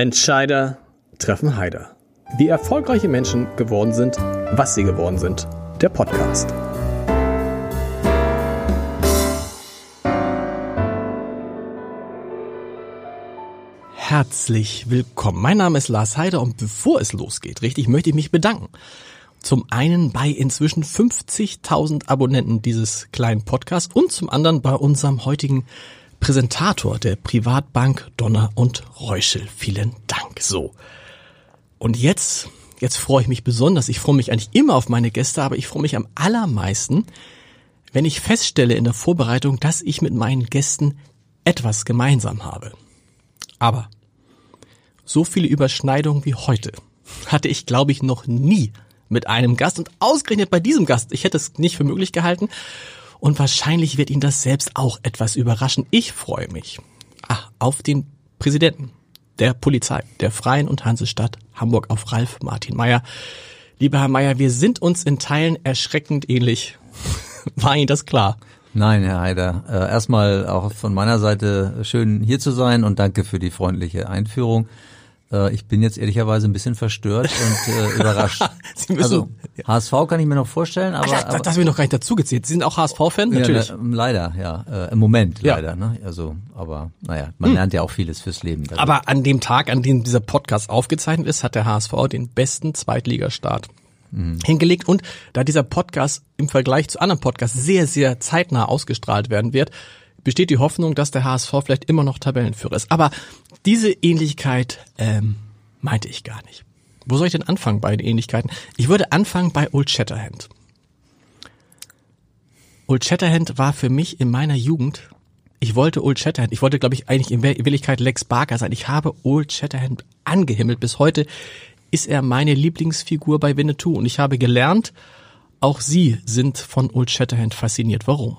Entscheider treffen Heider. Wie erfolgreiche Menschen geworden sind, was sie geworden sind. Der Podcast. Herzlich willkommen. Mein Name ist Lars Heider und bevor es losgeht, richtig, möchte ich mich bedanken. Zum einen bei inzwischen 50.000 Abonnenten dieses kleinen Podcasts und zum anderen bei unserem heutigen Präsentator der Privatbank Donner und Reuschel. Vielen Dank. So. Und jetzt, jetzt freue ich mich besonders. Ich freue mich eigentlich immer auf meine Gäste, aber ich freue mich am allermeisten, wenn ich feststelle in der Vorbereitung, dass ich mit meinen Gästen etwas gemeinsam habe. Aber so viele Überschneidungen wie heute hatte ich, glaube ich, noch nie mit einem Gast und ausgerechnet bei diesem Gast. Ich hätte es nicht für möglich gehalten und wahrscheinlich wird ihn das selbst auch etwas überraschen. Ich freue mich ah, auf den Präsidenten der Polizei der Freien und Hansestadt Hamburg auf Ralf Martin Meyer. Lieber Herr Meyer, wir sind uns in Teilen erschreckend ähnlich. War Ihnen das klar? Nein, Herr Heider. Äh, erstmal auch von meiner Seite schön hier zu sein und danke für die freundliche Einführung. Äh, ich bin jetzt ehrlicherweise ein bisschen verstört und äh, überrascht. Sie müssen, also HSV kann ich mir noch vorstellen, aber, Ach, das, das, das wir noch gar nicht dazu gezählt. Sie sind auch HSV-Fan, natürlich. Ja, leider, ja, äh, im Moment ja. leider. Ne? Also, aber naja, man hm. lernt ja auch vieles fürs Leben. Dadurch. Aber an dem Tag, an dem dieser Podcast aufgezeichnet ist, hat der HSV den besten Zweitligastart mhm. hingelegt und da dieser Podcast im Vergleich zu anderen Podcasts sehr, sehr zeitnah ausgestrahlt werden wird, besteht die Hoffnung, dass der HSV vielleicht immer noch Tabellenführer ist. Aber diese Ähnlichkeit ähm, meinte ich gar nicht. Wo soll ich denn anfangen bei den Ähnlichkeiten? Ich würde anfangen bei Old Shatterhand. Old Shatterhand war für mich in meiner Jugend, ich wollte Old Shatterhand, ich wollte glaube ich eigentlich in Willigkeit Lex Barker sein. Ich habe Old Shatterhand angehimmelt. Bis heute ist er meine Lieblingsfigur bei Winnetou und ich habe gelernt, auch Sie sind von Old Shatterhand fasziniert. Warum?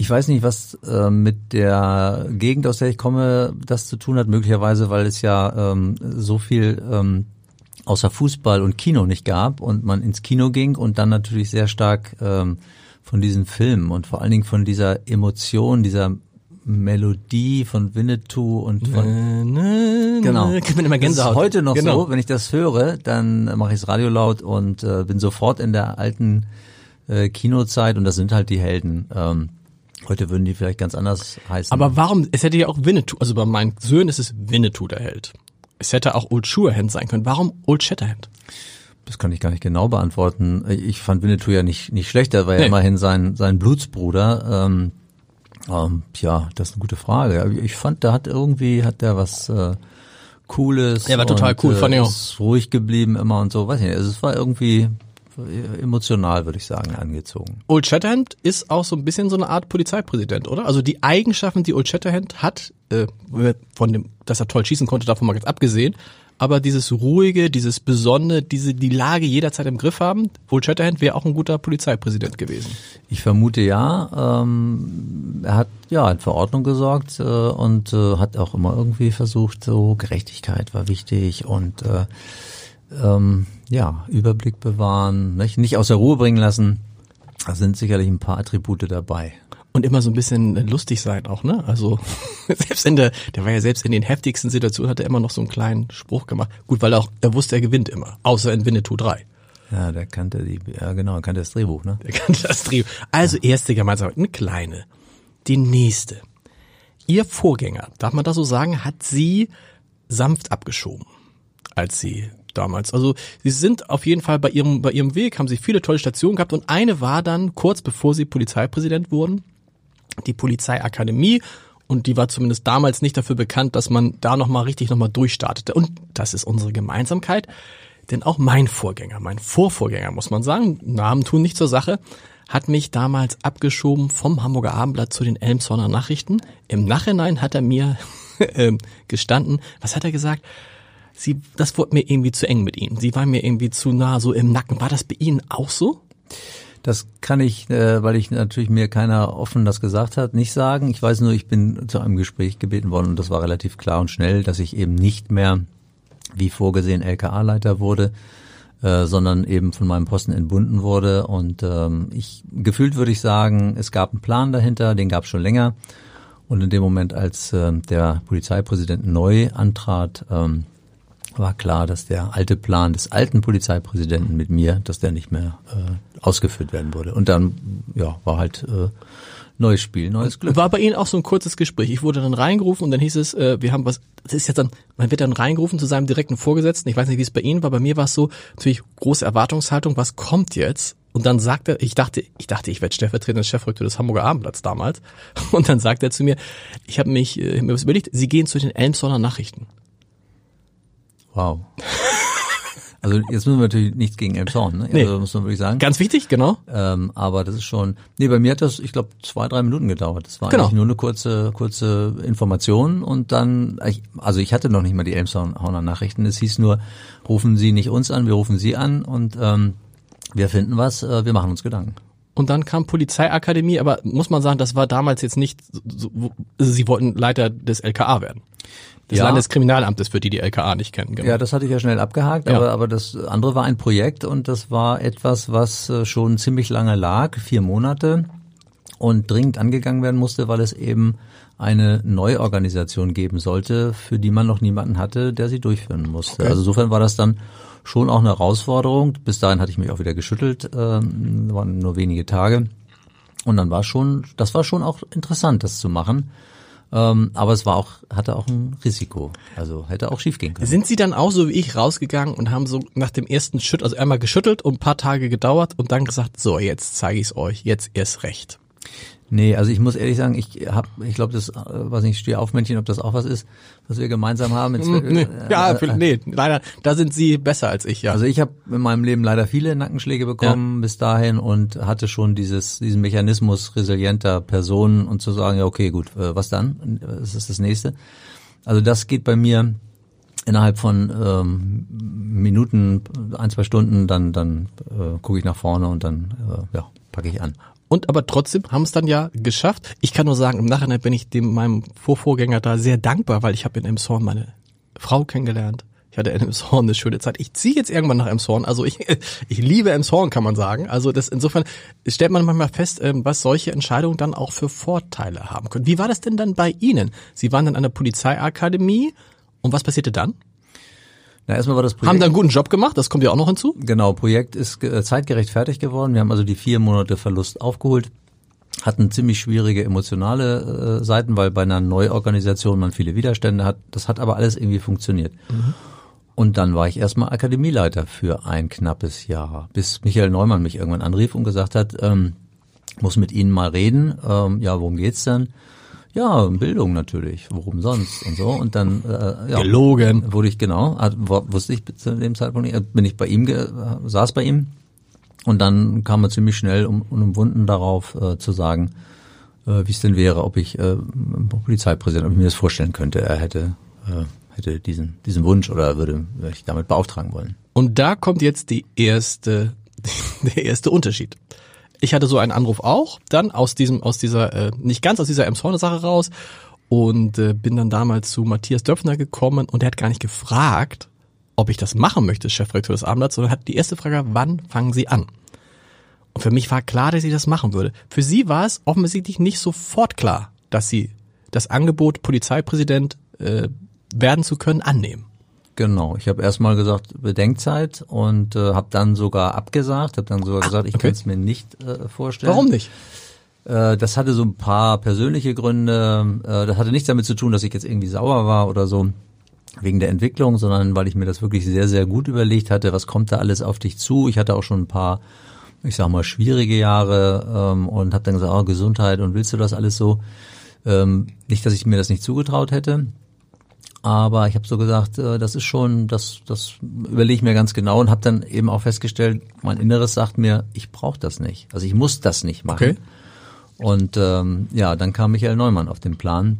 Ich weiß nicht, was äh, mit der Gegend, aus der ich komme, das zu tun hat. Möglicherweise, weil es ja ähm, so viel ähm, außer Fußball und Kino nicht gab und man ins Kino ging und dann natürlich sehr stark ähm, von diesen Filmen und vor allen Dingen von dieser Emotion, dieser Melodie von Winnetou und von na, genau. Ich bin immer Gänsehaut. Das ist heute noch genau. so, wenn ich das höre, dann mache ich das Radio laut und äh, bin sofort in der alten äh, Kinozeit und das sind halt die Helden. Ähm, Heute würden die vielleicht ganz anders heißen. Aber warum? Es hätte ja auch Winnetou, also bei meinen Söhnen ist es Winnetou der Held. Es hätte auch Old Shatterhand sein können. Warum Old Shatterhand? Das kann ich gar nicht genau beantworten. Ich fand Winnetou ja nicht, nicht schlecht, er war nee. ja immerhin sein, sein Blutsbruder. Ähm, ähm, ja, das ist eine gute Frage. Ich fand, da hat irgendwie, hat der was äh, Cooles. Er war total cool, fand ich auch. Ist ruhig geblieben immer und so, weiß ich nicht. Also es war irgendwie, emotional, würde ich sagen, angezogen. Old Shatterhand ist auch so ein bisschen so eine Art Polizeipräsident, oder? Also die Eigenschaften, die Old Shatterhand hat, äh, von dem, dass er toll schießen konnte, davon mal ganz abgesehen, aber dieses ruhige, dieses besondere, diese die Lage jederzeit im Griff haben. Old Shatterhand wäre auch ein guter Polizeipräsident gewesen. Ich vermute ja. Ähm, er hat ja in Verordnung gesorgt äh, und äh, hat auch immer irgendwie versucht, so Gerechtigkeit war wichtig und äh, ähm, ja, Überblick bewahren, nicht, nicht aus der Ruhe bringen lassen. Da sind sicherlich ein paar Attribute dabei. Und immer so ein bisschen lustig sein auch, ne? Also selbst in der, der war ja selbst in den heftigsten Situationen, hat er immer noch so einen kleinen Spruch gemacht. Gut, weil er auch, er wusste, er gewinnt immer. Außer in Winnetou 3. Ja, der kannte die, ja genau, er kannte das Drehbuch, ne? Der kannte das Drehbuch. Also erste Gemeinsamkeit, eine kleine. Die nächste. Ihr Vorgänger, darf man das so sagen, hat sie sanft abgeschoben, als sie damals. Also sie sind auf jeden Fall bei ihrem, bei ihrem Weg, haben sie viele tolle Stationen gehabt und eine war dann kurz bevor sie Polizeipräsident wurden, die Polizeiakademie und die war zumindest damals nicht dafür bekannt, dass man da nochmal richtig nochmal durchstartete. Und das ist unsere Gemeinsamkeit, denn auch mein Vorgänger, mein Vorvorgänger, muss man sagen, Namen tun nicht zur Sache, hat mich damals abgeschoben vom Hamburger Abendblatt zu den Elmshorner Nachrichten. Im Nachhinein hat er mir äh, gestanden, was hat er gesagt? Sie, das wurde mir irgendwie zu eng mit ihnen. Sie war mir irgendwie zu nah so im Nacken. War das bei Ihnen auch so? Das kann ich, äh, weil ich natürlich mir keiner offen das gesagt hat, nicht sagen. Ich weiß nur, ich bin zu einem Gespräch gebeten worden und das war relativ klar und schnell, dass ich eben nicht mehr wie vorgesehen LKA-Leiter wurde, äh, sondern eben von meinem Posten entbunden wurde. Und ähm, ich gefühlt würde ich sagen, es gab einen Plan dahinter, den gab es schon länger. Und in dem Moment, als äh, der Polizeipräsident neu antrat, ähm, war klar, dass der alte Plan des alten Polizeipräsidenten mit mir, dass der nicht mehr äh, ausgeführt werden würde. Und dann ja, war halt äh, neues Spiel, neues Glück. War bei Ihnen auch so ein kurzes Gespräch. Ich wurde dann reingerufen und dann hieß es, äh, wir haben was, das ist jetzt dann, man wird dann reingerufen zu seinem direkten Vorgesetzten. Ich weiß nicht, wie es bei Ihnen war. Bei mir war es so, natürlich große Erwartungshaltung, was kommt jetzt? Und dann sagt er, ich dachte, ich dachte, ich werde stellvertretender Chefredakteur des Hamburger Abendblatts damals. Und dann sagt er zu mir, ich habe mich äh, mir was überlegt, Sie gehen zu den Elmshorner Nachrichten. Wow. Also jetzt müssen wir natürlich nichts gegen Elmshorn, ne? Nee. Also muss man wirklich sagen. Ganz wichtig, genau. Ähm, aber das ist schon. Nee, bei mir hat das, ich glaube, zwei, drei Minuten gedauert. Das war Genau. eigentlich nur eine kurze, kurze Information und dann, also ich hatte noch nicht mal die Elmshorner Nachrichten. Es hieß nur, rufen Sie nicht uns an, wir rufen Sie an und ähm, wir finden was, äh, wir machen uns Gedanken. Und dann kam Polizeiakademie, aber muss man sagen, das war damals jetzt nicht, so, also Sie wollten Leiter des LKA werden. Des Ja. Landeskriminalamtes, für die die LKA nicht kennen. Genau. Ja, das hatte ich ja schnell abgehakt, Ja. aber, aber das andere war ein Projekt und das war etwas, was äh, schon ziemlich lange lag, vier Monate und dringend angegangen werden musste, weil es eben eine Neuorganisation geben sollte, für die man noch niemanden hatte, der sie durchführen musste. Okay. Also insofern war das dann schon auch eine Herausforderung. Bis dahin hatte ich mich auch wieder geschüttelt, ähm, waren nur wenige Tage. Und dann war schon, das war schon auch interessant, das zu machen. Ähm, aber es war auch, hatte auch ein Risiko. Also hätte auch schiefgehen können. Sind Sie dann auch so wie ich rausgegangen und haben so nach dem ersten Schütt, also einmal geschüttelt und ein paar Tage gedauert und dann gesagt, so jetzt zeige ich es euch, jetzt erst recht. Nee, also ich muss ehrlich sagen, ich hab, ich glaube, das, äh, weiß nicht, stehe auf Männchen, ob das auch was ist, was wir gemeinsam haben. Jetzt, Hm, Nee, äh, ja, äh, nee, leider, da sind Sie besser als ich, ja. Also ich habe in meinem Leben leider viele Nackenschläge bekommen bis dahin und hatte schon dieses diesen Mechanismus resilienter Personen und zu sagen, ja okay, gut, äh, was dann? Was ist das nächste? Also das geht bei mir innerhalb von ähm, Minuten, ein, zwei Stunden, dann dann äh, gucke ich nach vorne und dann äh, ja, packe ich an. Und aber trotzdem haben es dann ja geschafft. Ich kann nur sagen, im Nachhinein bin ich dem meinem Vorvorgänger da sehr dankbar, weil ich habe in Emshorn meine Frau kennengelernt. Ich hatte in Emshorn eine schöne Zeit. Ich ziehe jetzt irgendwann nach Emshorn. Also ich, ich liebe Emshorn, kann man sagen. Also das insofern stellt man manchmal fest, ähm, was solche Entscheidungen dann auch für Vorteile haben können. Wie war das denn dann bei Ihnen? Sie waren dann an der Polizeiakademie und was passierte dann? Na, erstmal war das Projekt. Haben dann einen guten Job gemacht, das kommt ja auch noch hinzu. Genau, Projekt ist äh, zeitgerecht fertig geworden. Wir haben also die vier Monate Verlust aufgeholt, hatten ziemlich schwierige emotionale äh, Seiten, weil bei einer Neuorganisation man viele Widerstände hat. Das hat aber alles irgendwie funktioniert. Und dann war ich erstmal Akademieleiter für ein knappes Jahr, bis Michael Neumann mich irgendwann anrief und gesagt hat, ähm, muss mit Ihnen mal reden. Ähm, ja, worum geht's denn? Ja, Bildung natürlich. Worum sonst und so. Und dann äh, ja, Gelogen. wurde ich genau, wusste ich zu dem Zeitpunkt nicht, bin ich bei ihm, saß bei ihm und dann kam er ziemlich schnell um, unumwunden darauf äh, zu sagen, äh, wie es denn wäre, ob ich äh, Polizeipräsident, ob ich mir das vorstellen könnte. Er hätte äh, hätte diesen diesen Wunsch oder würde ich damit beauftragen wollen. Und da kommt jetzt die erste, der erste Unterschied. Ich hatte so einen Anruf auch, dann aus diesem, aus dieser, äh, nicht ganz aus dieser Emshorne-Sache raus und äh, bin dann damals zu Matthias Döpfner gekommen und er hat gar nicht gefragt, ob ich das machen möchte, Chefredakteur des Abendblatts, sondern hat die erste Frage, wann fangen Sie an? Und für mich war klar, dass ich das machen würde. Für Sie war es offensichtlich nicht sofort klar, dass Sie das Angebot, Polizeipräsident äh, werden zu können, annehmen. Genau, ich habe erstmal gesagt Bedenkzeit und äh, habe dann sogar abgesagt, habe dann sogar gesagt, ich okay. kann es mir nicht äh, vorstellen. Warum nicht? Äh, das hatte so ein paar persönliche Gründe. Äh, das hatte nichts damit zu tun, dass ich jetzt irgendwie sauer war oder so wegen der Entwicklung, sondern weil ich mir das wirklich sehr, sehr gut überlegt hatte, was kommt da alles auf dich zu. Ich hatte auch schon ein paar, ich sag mal, schwierige Jahre ähm, und habe dann gesagt, oh, Gesundheit und willst du das alles so? Ähm, nicht, dass ich mir das nicht zugetraut hätte. Aber ich habe so gesagt, äh, das ist schon, das, das überlege ich mir ganz genau und habe dann eben auch festgestellt, mein Inneres sagt mir, ich brauche das nicht. Also ich muss das nicht machen. Okay. Und ähm, ja, dann kam Michael Neumann auf den Plan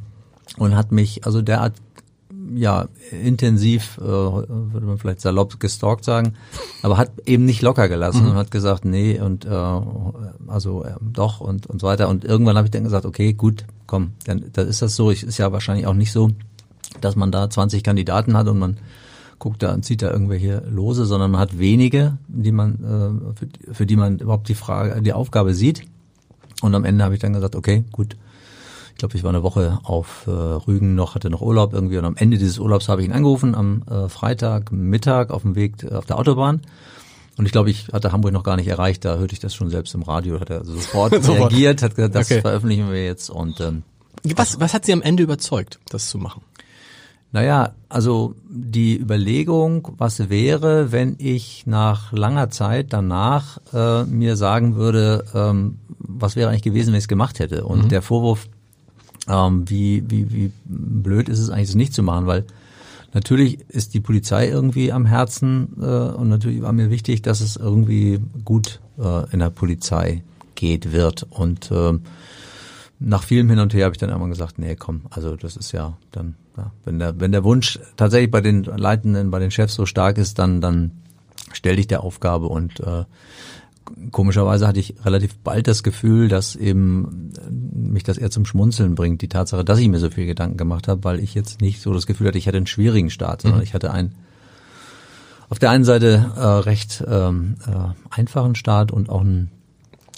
und hat mich also derart ja intensiv, äh, würde man vielleicht salopp gestalkt sagen, aber hat eben nicht locker gelassen und hat gesagt, nee und äh, also äh, doch und und so weiter. Und irgendwann habe ich dann gesagt, okay, gut, komm, dann, dann ist das so. Ich, ist ja wahrscheinlich auch nicht so, dass man da 20 Kandidaten hat und man guckt da und zieht da irgendwelche Lose, sondern man hat wenige, die man äh, für, für die man überhaupt die Frage, die Aufgabe sieht. Und am Ende habe ich dann gesagt, okay, gut, glaube, ich war eine Woche auf äh, Rügen noch, hatte noch Urlaub irgendwie und am Ende dieses Urlaubs habe ich ihn angerufen am äh, Freitag Mittag auf dem Weg äh, auf der Autobahn. Und ich glaube, ich hatte Hamburg noch gar nicht erreicht, da hörte ich das schon selbst im Radio, hat er also sofort reagiert, hat gesagt, das okay. veröffentlichen wir jetzt und ähm, was, was hat Sie am Ende überzeugt, das zu machen? Naja, also die Überlegung, was wäre, wenn ich nach langer Zeit danach äh, mir sagen würde, ähm, was wäre eigentlich gewesen, wenn ich es gemacht hätte. Und mhm. der Vorwurf, ähm, wie, wie, wie blöd ist es eigentlich, das nicht zu machen, weil natürlich ist die Polizei irgendwie am Herzen äh, und natürlich war mir wichtig, dass es irgendwie gut äh, in der Polizei geht wird. Und äh, nach vielem Hin und Her habe ich dann irgendwann gesagt, nee, komm, also das ist ja dann, ja, wenn der, wenn der Wunsch tatsächlich bei den Leitenden, bei den Chefs so stark ist, dann, dann stell dich der Aufgabe und äh, komischerweise hatte ich relativ bald das Gefühl, dass eben äh, mich das eher zum Schmunzeln bringt, die Tatsache, dass ich mir so viel Gedanken gemacht habe, weil ich jetzt nicht so das Gefühl hatte, ich hätte einen schwierigen Start, sondern mhm. ich hatte einen auf der einen Seite äh, recht ähm, äh, einfachen Start und auch einen,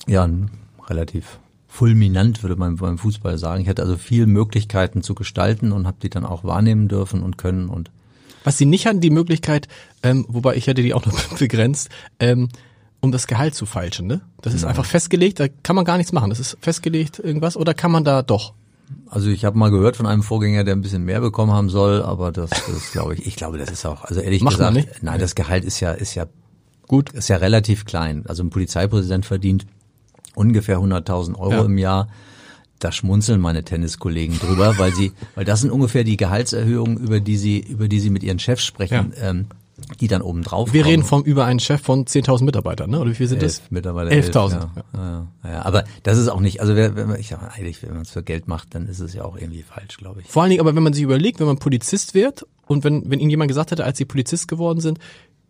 ja, einen relativ fulminant, würde man beim Fußball sagen. Ich hatte also viel Möglichkeiten zu gestalten und habe die dann auch wahrnehmen dürfen und können und was sie nicht hatten, die Möglichkeit, ähm, wobei ich hätte die auch noch begrenzt, ähm, um das Gehalt zu feilschen, ne? Das ist ja. einfach festgelegt, da kann man gar nichts machen. Das ist festgelegt irgendwas oder kann man da doch? Also ich habe mal gehört von einem Vorgänger, der ein bisschen mehr bekommen haben soll, aber das, das glaube ich, ich glaube, das ist auch, also ehrlich Macht gesagt, nicht? nein, das Gehalt ist ja, ist ja gut, ist ja relativ klein. Also ein Polizeipräsident verdient ungefähr 100.000 Euro ja. im Jahr. Da schmunzeln meine Tenniskollegen drüber, weil sie, weil das sind ungefähr die Gehaltserhöhungen, über die sie, über die sie mit ihren Chefs sprechen. Ja. Ähm, die dann oben drauf Wir kommen. reden vom über einen Chef von 10.000 Mitarbeitern, ne? Oder wie viel sind Elf das? Mitarbeiter. 11.000. Ja. Ja. Ja, aber das ist auch nicht, also wenn man, ich sag eigentlich, wenn man es für Geld macht, dann ist es ja auch irgendwie falsch, glaube ich. Vor allen Dingen, aber wenn man sich überlegt, wenn man Polizist wird und wenn, wenn Ihnen jemand gesagt hätte, als Sie Polizist geworden sind,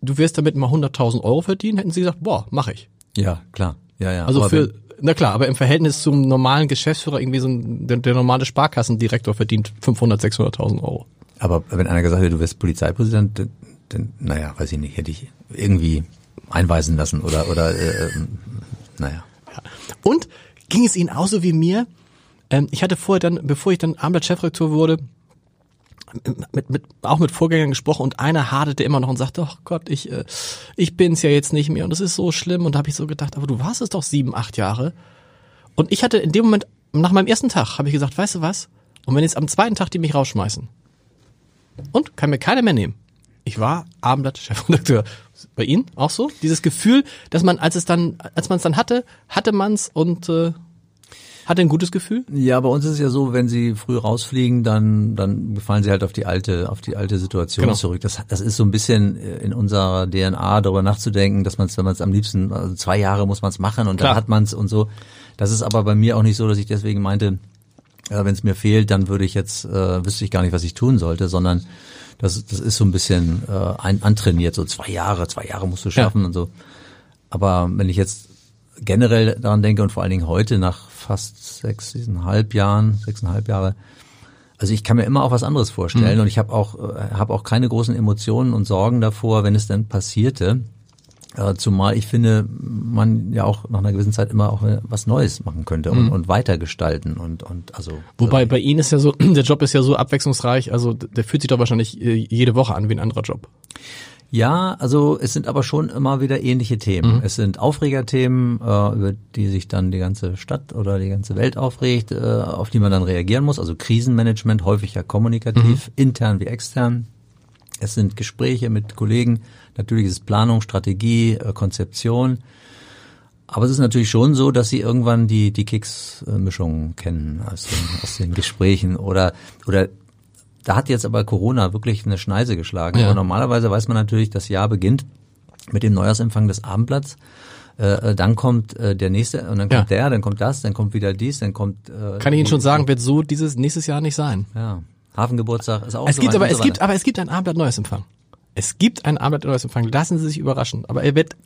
du wirst damit mal 100.000 Euro verdienen, hätten Sie gesagt, boah, mache ich. Ja, klar. Ja, ja. Also für, na klar, aber im Verhältnis zum normalen Geschäftsführer irgendwie so ein, der, der normale Sparkassendirektor verdient 500, 600.000 Euro. Aber wenn einer gesagt hätte, du wirst Polizeipräsident, denn, naja, weiß ich nicht, hätte ich irgendwie einweisen lassen oder, oder äh, naja. Ja. Und ging es Ihnen auch so wie mir? Ähm, ich hatte vorher dann, bevor ich dann Abendblatt-Chefredakteur wurde, mit, mit, auch mit Vorgängern gesprochen und einer hadete immer noch und sagte, oh Gott, ich, äh, ich bin's ja jetzt nicht mehr und das ist so schlimm. Und da habe ich so gedacht, aber du warst es doch sieben, acht Jahre. Und ich hatte in dem Moment, nach meinem ersten Tag, habe ich gesagt, weißt du was? Und wenn jetzt am zweiten Tag die mich rausschmeißen und kann mir keiner mehr nehmen, ich war Abendblatt-Chefredakteur. Bei Ihnen auch so? Dieses Gefühl, dass man, als es dann, als man es dann hatte, hatte man's und äh, hatte ein gutes Gefühl? Ja, bei uns ist es ja so, wenn sie früh rausfliegen, dann dann fallen sie halt auf die alte auf die alte Situation genau. zurück. Das das ist so ein bisschen äh, in unserer DNA darüber nachzudenken, dass man es, wenn man es am liebsten also zwei Jahre muss man es machen und Klar. dann hat man es und so. Das ist aber bei mir auch nicht so, dass ich deswegen meinte, äh, wenn es mir fehlt, dann würde ich jetzt äh, wüsste ich gar nicht, was ich tun sollte, sondern das, das ist so ein bisschen äh, ein, antrainiert, so zwei Jahre, zwei Jahre musst du schaffen ja. und so. Aber wenn ich jetzt generell daran denke und vor allen Dingen heute nach fast sechseinhalb Jahren, sechseinhalb Jahre, also ich kann mir immer auch was anderes vorstellen mhm. und ich habe auch äh, habe auch keine großen Emotionen und Sorgen davor, wenn es denn passierte. Äh, zumal ich finde, man ja auch nach einer gewissen Zeit immer auch was Neues machen könnte und, mhm. und weiter gestalten und, und also. Wobei bei Ihnen ist ja so, der Job ist ja so abwechslungsreich, also der fühlt sich doch wahrscheinlich äh, jede Woche an wie ein anderer Job. Ja, also es sind aber schon immer wieder ähnliche Themen. Mhm. Es sind Aufregerthemen, äh, über die sich dann die ganze Stadt oder die ganze Welt aufregt, äh, auf die man dann reagieren muss. Also Krisenmanagement, häufig ja kommunikativ, mhm. intern wie extern. Es sind Gespräche mit Kollegen, natürlich ist es Planung, Strategie, äh, Konzeption. Aber es ist natürlich schon so, dass sie irgendwann die, die Keks-Mischungen kennen aus den, aus den Gesprächen oder, oder da hat jetzt aber Corona wirklich eine Schneise geschlagen. Ja. Aber normalerweise weiß man natürlich, das Jahr beginnt mit dem Neujahrsempfang des Abendblatts. Äh, äh dann kommt äh, der nächste und dann kommt ja. der, dann kommt das, dann kommt wieder dies, dann kommt. Äh, Kann ich Ihnen schon sagen, wird so dieses nächstes Jahr nicht sein. Ja. Hafengeburtstag ist auch es so gibt aber es so gibt aber es gibt ein Abendblatt Neuesempfang. Es gibt ein Abendblatt Neuesempfang. Lassen Sie sich überraschen. Aber er wird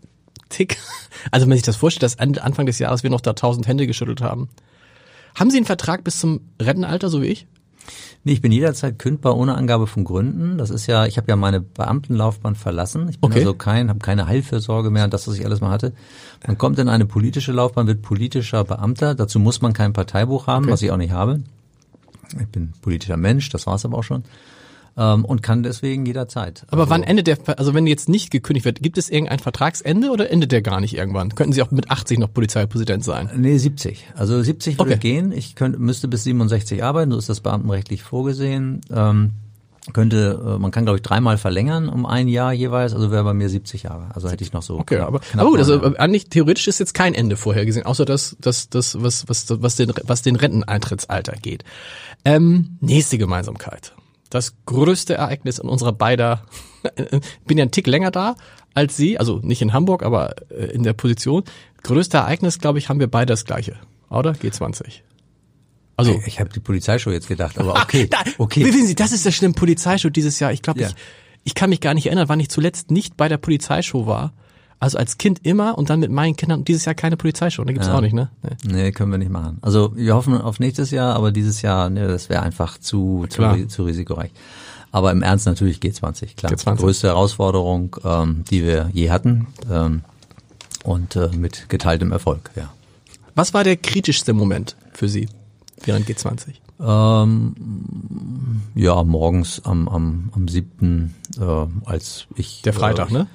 tick. Also wenn man sich das vorstellt, dass Anfang des Jahres wir noch da tausend Hände geschüttelt haben. Haben Sie einen Vertrag bis zum Rentenalter, so wie ich? Nee, ich bin jederzeit kündbar ohne Angabe von Gründen. Das ist ja, ich habe ja meine Beamtenlaufbahn verlassen. Ich bin okay. also kein, habe keine Heilfürsorge mehr und das, was ich alles mal hatte. Man kommt in eine politische Laufbahn, wird politischer Beamter. Dazu muss man kein Parteibuch haben, okay. was ich auch nicht habe. Ich bin politischer Mensch, das war's aber auch schon. Ähm, und kann deswegen jederzeit. Aber also, wann endet der, also wenn jetzt nicht gekündigt wird, gibt es irgendein Vertragsende oder endet der gar nicht irgendwann? Könnten Sie auch mit 80 noch Polizeipräsident sein? Nee, 70. Also 70 würde Okay. gehen. Ich könnte, müsste bis 67 arbeiten, so ist das beamtenrechtlich vorgesehen. Ähm, könnte, äh, man kann glaube ich dreimal verlängern um ein Jahr jeweils, also wäre bei mir 70 Jahre. Also hätte ich noch so. Okay, aber, aber gut, also äh, eigentlich theoretisch ist jetzt kein Ende vorhergesehen, außer das, das, das was, was, was, den, was den Renteneintrittsalter geht. Ähm, nächste Gemeinsamkeit. Das größte Ereignis in unserer beider, bin ja einen Tick länger da als Sie, also nicht in Hamburg, aber äh, in der Position. Größte Ereignis, glaube ich, haben wir beide das gleiche, oder? G20. Also, Ich habe die Polizeishow jetzt gedacht, aber okay. da, okay. Wissen Sie, das ist der schlimme Polizeishow dieses Jahr. Ich glaube, Ja. ich, ich kann mich gar nicht erinnern, wann ich zuletzt nicht bei der Polizeishow war. Also als Kind immer und dann mit meinen Kindern. Und dieses Jahr keine Polizeishow. Da gibt's Ja. auch nicht, ne? Nee. Nee, können wir nicht machen. Also wir hoffen auf nächstes Jahr, aber dieses Jahr, nee, das wäre einfach zu, zu, zu risikoreich. Aber im Ernst natürlich G20, klar. G20. Die größte Herausforderung, ähm, die wir je hatten ähm, und äh, mit geteiltem Erfolg, ja. Was war der kritischste Moment für Sie während G20? Ähm, ja, morgens am, am, am 7., äh, als ich... Der Freitag, äh, ne?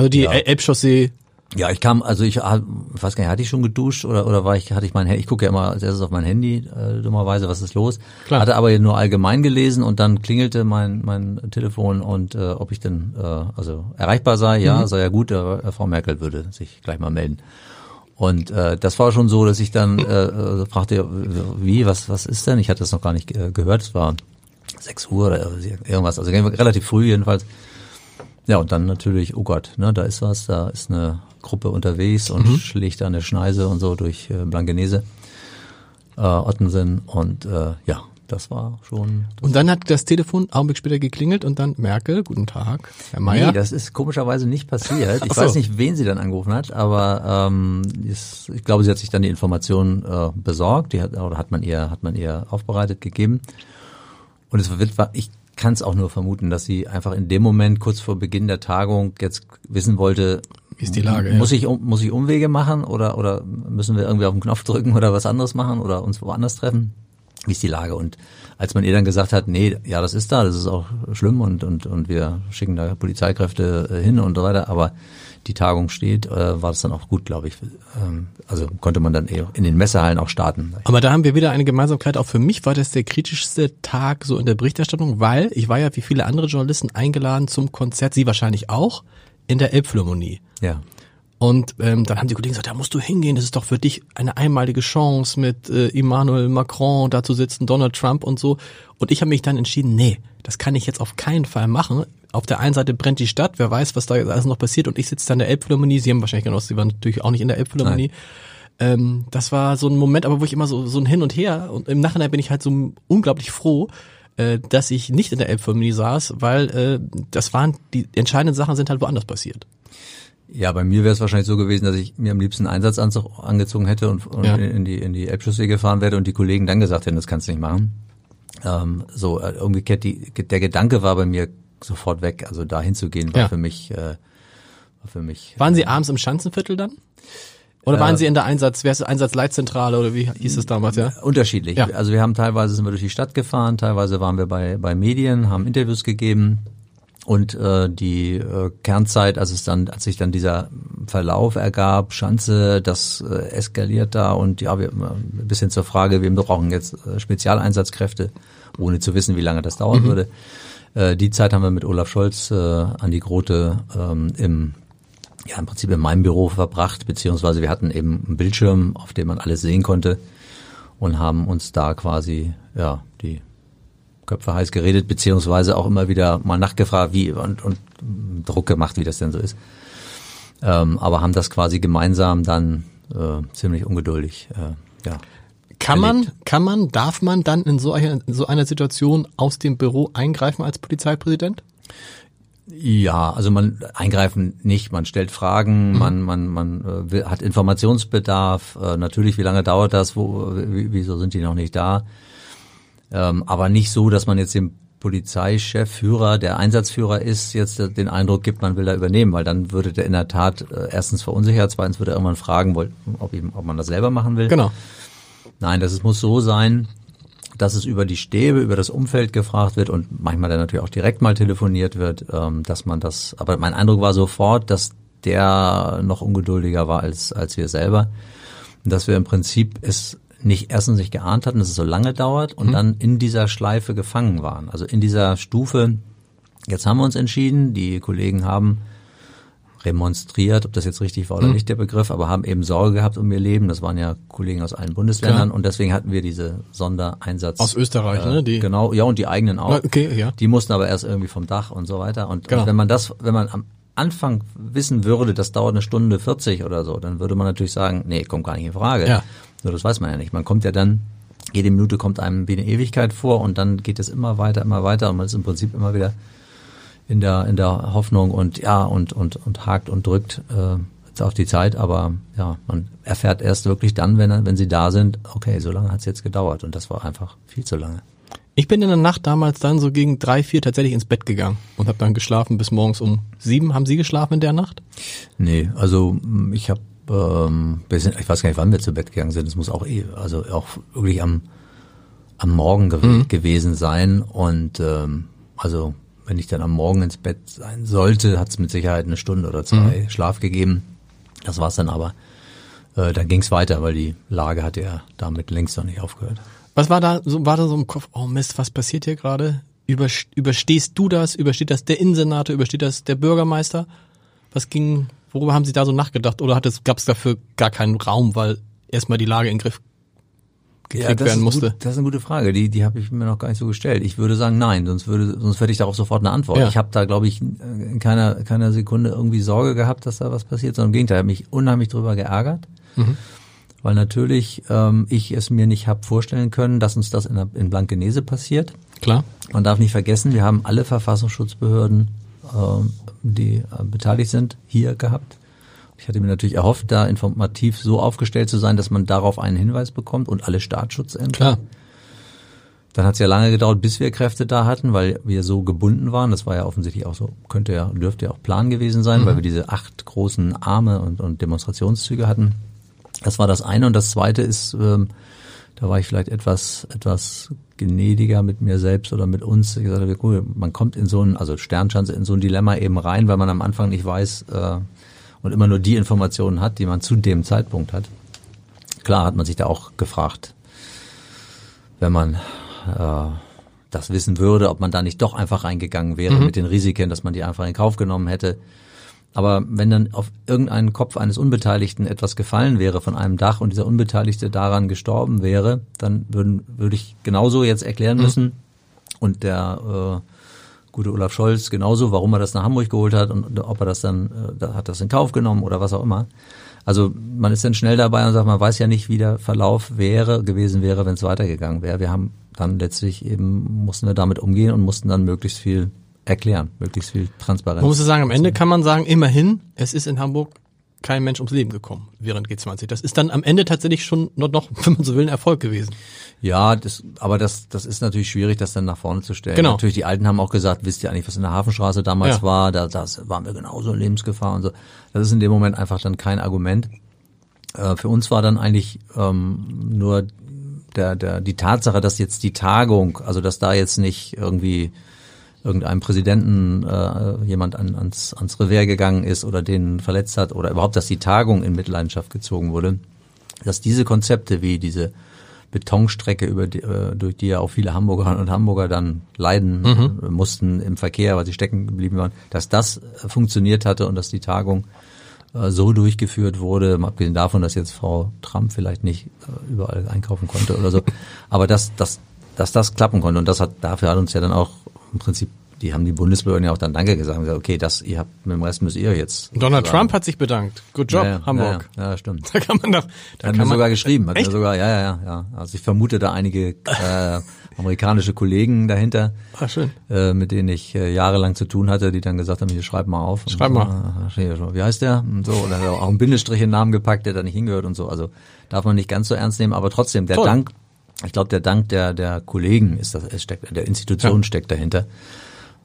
Also die ja. El- Elbchaussee. Ja, ich kam, also ich ah, weiß gar nicht, hatte ich schon geduscht oder oder war ich, hatte ich mein Handy, ich gucke ja immer als erstes auf mein Handy, äh, dummerweise, was ist los? Klar. Hatte aber nur allgemein gelesen und dann klingelte mein mein Telefon und äh, ob ich denn äh, also erreichbar sei, ja, sei ja gut, äh, Frau Merkel würde sich gleich mal melden. Und äh, das war schon so, dass ich dann äh, äh, fragte, wie, was was ist denn? Ich hatte das noch gar nicht äh, gehört, es war 6 Uhr oder irgendwas, also relativ früh jedenfalls. Ja, und dann natürlich, oh Gott, ne, da ist was, da ist eine Gruppe unterwegs und schlägt da eine Schneise und so durch äh, Blankenese, äh, Ottensen und äh, ja, das war schon. Und dann hat das Telefon einen Augenblick später geklingelt und dann Merkel, guten Tag, Herr Mayer. Nee, das ist komischerweise nicht passiert. Ich so. weiß nicht, wen sie dann angerufen hat, aber ähm, ist, ich glaube, sie hat sich dann die Information äh, besorgt, die hat, oder hat man ihr, hat man ihr aufbereitet gegeben. Und es wird, ich kann es auch nur vermuten, dass sie einfach in dem Moment kurz vor Beginn der Tagung jetzt wissen wollte, Wie ist die Lage, Muss ja. ich muss ich Umwege machen oder oder müssen wir irgendwie auf den Knopf drücken oder was anderes machen oder uns woanders treffen? Wie ist die Lage? Und als man ihr dann gesagt hat, nee, ja, das ist da, das ist auch schlimm und und und wir schicken da Polizeikräfte äh, hin und so weiter, aber die Tagung steht, äh, war das dann auch gut, glaube ich. Ähm, also konnte man dann eher in den Messehallen auch starten. Aber da haben wir wieder eine Gemeinsamkeit. Auch für mich war das der kritischste Tag so in der Berichterstattung, weil ich war ja wie viele andere Journalisten eingeladen zum Konzert, Sie wahrscheinlich auch, in der Elbphilharmonie. Ja. Und ähm, dann haben die Kollegen gesagt, da musst du hingehen, das ist doch für dich eine einmalige Chance, mit äh, Emmanuel Macron da zu sitzen, Donald Trump und so. Und ich habe mich dann entschieden, nee, das kann ich jetzt auf keinen Fall machen. Auf der einen Seite brennt die Stadt, wer weiß, was da jetzt alles noch passiert. Und ich sitze da in der Elbphilharmonie, Sie haben wahrscheinlich genossen, Sie waren natürlich auch nicht in der Elbphilharmonie. Ähm, das war so ein Moment, aber wo ich immer so, so ein Hin und Her und im Nachhinein bin ich halt so unglaublich froh, äh, dass ich nicht in der Elbphilharmonie saß, weil äh, das waren, die entscheidenden Sachen sind halt woanders passiert. Ja, bei mir wäre es wahrscheinlich so gewesen, dass ich mir am liebsten einen Einsatzanzug angezogen hätte und, und Ja. in die in die Elbchaussee gefahren wäre und die Kollegen dann gesagt hätten, das kannst du nicht machen. Ähm, so äh, umgekehrt, die, der Gedanke war bei mir sofort weg. Also da hinzugehen war Ja. für mich, äh, war für mich. Waren Sie abends im Schanzenviertel dann? Oder Äh, waren Sie in der Einsatz, wer ist Einsatzleitzentrale oder wie hieß es damals, ja? Unterschiedlich. Ja. Also wir haben teilweise sind wir durch die Stadt gefahren, teilweise waren wir bei bei Medien, haben Interviews gegeben und äh, die äh, Kernzeit, als es dann, als sich dann dieser Verlauf ergab, Schanze, das äh, eskaliert da. Und ja, wir äh, bis hin zur Frage, wir brauchen jetzt äh, Spezialeinsatzkräfte, ohne zu wissen, wie lange das dauern würde. Äh, die Zeit haben wir mit Olaf Scholz äh, an die Grote ähm, im ja, im Prinzip in meinem Büro verbracht, beziehungsweise wir hatten eben einen Bildschirm, auf dem man alles sehen konnte. Und haben uns da quasi, ja, Köpfe heiß geredet, beziehungsweise auch immer wieder mal nachgefragt, wie und, und Druck gemacht, wie das denn so ist. Ähm, aber haben das quasi gemeinsam dann äh, ziemlich ungeduldig, äh, ja. Kann man, erlebt. kann man, darf man dann in so, einer, in so einer Situation aus dem Büro eingreifen als Polizeipräsident? Ja, also man eingreifen nicht, man stellt Fragen, man man man äh, hat Informationsbedarf. Äh, natürlich, wie lange dauert das? Wo, wie, wieso sind die noch nicht da? Ähm, aber nicht so, dass man jetzt dem Polizeichef, Führer, der Einsatzführer ist, jetzt den Eindruck gibt, man will da übernehmen, weil dann würde der in der Tat äh, erstens verunsichert, zweitens würde er irgendwann fragen, ob, ihm, ob man das selber machen will. Genau. Nein, das ist, muss so sein, dass es über die Stäbe, über das Umfeld gefragt wird und manchmal dann natürlich auch direkt mal telefoniert wird, ähm, dass man das, aber mein Eindruck war sofort, dass der noch ungeduldiger war als, als wir selber. Und dass wir im Prinzip es nicht erstens nicht geahnt hatten, dass es so lange dauert und mhm. dann in dieser Schleife gefangen waren. Also in dieser Stufe, jetzt haben wir uns entschieden, die Kollegen haben remonstriert, ob das jetzt richtig war oder mhm. nicht der Begriff, aber haben eben Sorge gehabt um ihr Leben. Das waren ja Kollegen aus allen Bundesländern Klar. und deswegen hatten wir diese Sondereinsatz. Aus Österreich, äh, ne? Die genau, ja und die eigenen auch. Okay, ja. Die mussten aber erst irgendwie vom Dach und so weiter. Und, genau. und wenn man das, wenn man am Anfang wissen würde, das dauert eine Stunde 40 oder so, dann würde man natürlich sagen, nee, kommt gar nicht in Frage. Ja. Nur das weiß man ja nicht. Man kommt ja dann, jede Minute kommt einem wie eine Ewigkeit vor und dann geht es immer weiter, immer weiter und man ist im Prinzip immer wieder in der, in der Hoffnung und ja, und, und, und hakt und drückt äh, auf die Zeit, aber ja, man erfährt erst wirklich dann, wenn, wenn sie da sind, okay, so lange hat es jetzt gedauert und das war einfach viel zu lange. Ich bin in der Nacht damals dann so gegen drei, vier tatsächlich ins Bett gegangen und habe dann geschlafen bis morgens um sieben. Haben Sie geschlafen in der Nacht? Nee, also ich habe, ähm, ich weiß gar nicht, wann wir zu Bett gegangen sind. Es muss auch eh, also auch wirklich am am Morgen ge mhm. gewesen sein und ähm, also wenn ich dann am Morgen ins Bett sein sollte, hat es mit Sicherheit eine Stunde oder zwei mhm. Schlaf gegeben. Das war's dann aber. Äh, dann ging's weiter, weil die Lage hat ja damit längst noch nicht aufgehört. Was war da so, war da so im Kopf, oh Mist, was passiert hier gerade? überstehst du das? Übersteht das der Innensenator? Übersteht das der Bürgermeister? Was ging, worüber haben Sie da so nachgedacht? Oder gab es dafür gar keinen Raum, weil erstmal die Lage in den Griff gekriegt ja, werden musste? Gut, das ist eine gute Frage. Die, die habe ich mir noch gar nicht so gestellt. Ich würde sagen, nein, sonst würde, sonst hätte ich darauf sofort eine Antwort. Ja. Ich habe da, glaube ich, in keiner, keiner Sekunde irgendwie Sorge gehabt, dass da was passiert, sondern im Gegenteil, ich habe mich unheimlich drüber geärgert. Mhm weil natürlich ähm, ich es mir nicht habe vorstellen können, dass uns das in, in Blankenese passiert. Klar. Man darf nicht vergessen, wir haben alle Verfassungsschutzbehörden, ähm, die äh, beteiligt sind, hier gehabt. Ich hatte mir natürlich erhofft, da informativ so aufgestellt zu sein, dass man darauf einen Hinweis bekommt und alle Staatsschutzämter. Klar. Dann hat es ja lange gedauert, bis wir Kräfte da hatten, weil wir so gebunden waren. Das war ja offensichtlich auch so, könnte ja, dürfte ja auch Plan gewesen sein, mhm. weil wir diese acht großen Arme und, und Demonstrationszüge hatten. Das war das eine. Und das zweite ist, ähm, da war ich vielleicht etwas, etwas gnädiger mit mir selbst oder mit uns. Ich gesagt habe, cool, man kommt in so ein, also Sternschanze in so ein Dilemma eben rein, weil man am Anfang nicht weiß äh, und immer nur die Informationen hat, die man zu dem Zeitpunkt hat. Klar hat man sich da auch gefragt, wenn man äh, das wissen würde, ob man da nicht doch einfach reingegangen wäre mhm. mit den Risiken, dass man die einfach in Kauf genommen hätte. Aber wenn dann auf irgendeinen Kopf eines Unbeteiligten etwas gefallen wäre von einem Dach und dieser Unbeteiligte daran gestorben wäre, dann würden, würde ich genauso jetzt erklären mhm. müssen und der äh, gute Olaf Scholz genauso, warum er das nach Hamburg geholt hat und ob er das dann, äh, hat das in Kauf genommen oder was auch immer. Also man ist dann schnell dabei und sagt, man weiß ja nicht, wie der Verlauf wäre, gewesen wäre, wenn es weitergegangen wäre. Wir haben dann letztlich eben, mussten wir damit umgehen und mussten dann möglichst viel erklären, möglichst viel Transparenz. Man muss sagen, am Ende kann man sagen, immerhin, es ist in Hamburg kein Mensch ums Leben gekommen während G20. Das ist dann am Ende tatsächlich schon noch, noch wenn man so will, ein Erfolg gewesen. Ja, das, aber das, das ist natürlich schwierig, das dann nach vorne zu stellen. Genau. Natürlich, die Alten haben auch gesagt, wisst ihr eigentlich, was in der Hafenstraße damals ja. war? Da das waren wir genauso in Lebensgefahr und so. Das ist in dem Moment einfach dann kein Argument. Äh, für uns war dann eigentlich ähm, nur der, der, die Tatsache, dass jetzt die Tagung, also dass da jetzt nicht irgendwie irgendeinem Präsidenten äh, jemand an, ans, ans Revers gegangen ist oder den verletzt hat oder überhaupt, dass die Tagung in Mitleidenschaft gezogen wurde, dass diese Konzepte wie diese Betonstrecke, über die, äh, durch die ja auch viele Hamburger und Hamburger dann leiden mhm. mussten im Verkehr, weil sie stecken geblieben waren, dass das äh, funktioniert hatte und dass die Tagung äh, so durchgeführt wurde, abgesehen davon, dass jetzt Frau Trump vielleicht nicht äh, überall einkaufen konnte oder so, aber dass, dass, dass das klappen konnte und das hat dafür hat uns ja dann auch im Prinzip, die haben die Bundesbehörden ja auch dann Danke gesagt und gesagt, okay, das, ihr habt, mit dem Rest müsst ihr jetzt. Donald sagen. Trump hat sich bedankt. Good job, ja, Hamburg. Ja, ja, stimmt. Da kann man doch, da hat kann mir man, sogar geschrieben, hat echt? mir sogar, ja, ja, ja, ja. Also ich vermute da einige, äh, amerikanische Kollegen dahinter, ah, schön. Äh, mit denen ich äh, jahrelang zu tun hatte, die dann gesagt haben, hier schreib mal auf. Schreib mal. So, wie heißt der? Und so, oder auch einen Bindestrich in den Namen gepackt, der da nicht hingehört und so. Also darf man nicht ganz so ernst nehmen, aber trotzdem, der Toll. Dank, ich glaube, der Dank der, der Kollegen ist das, es steckt, der Institution ja. steckt dahinter.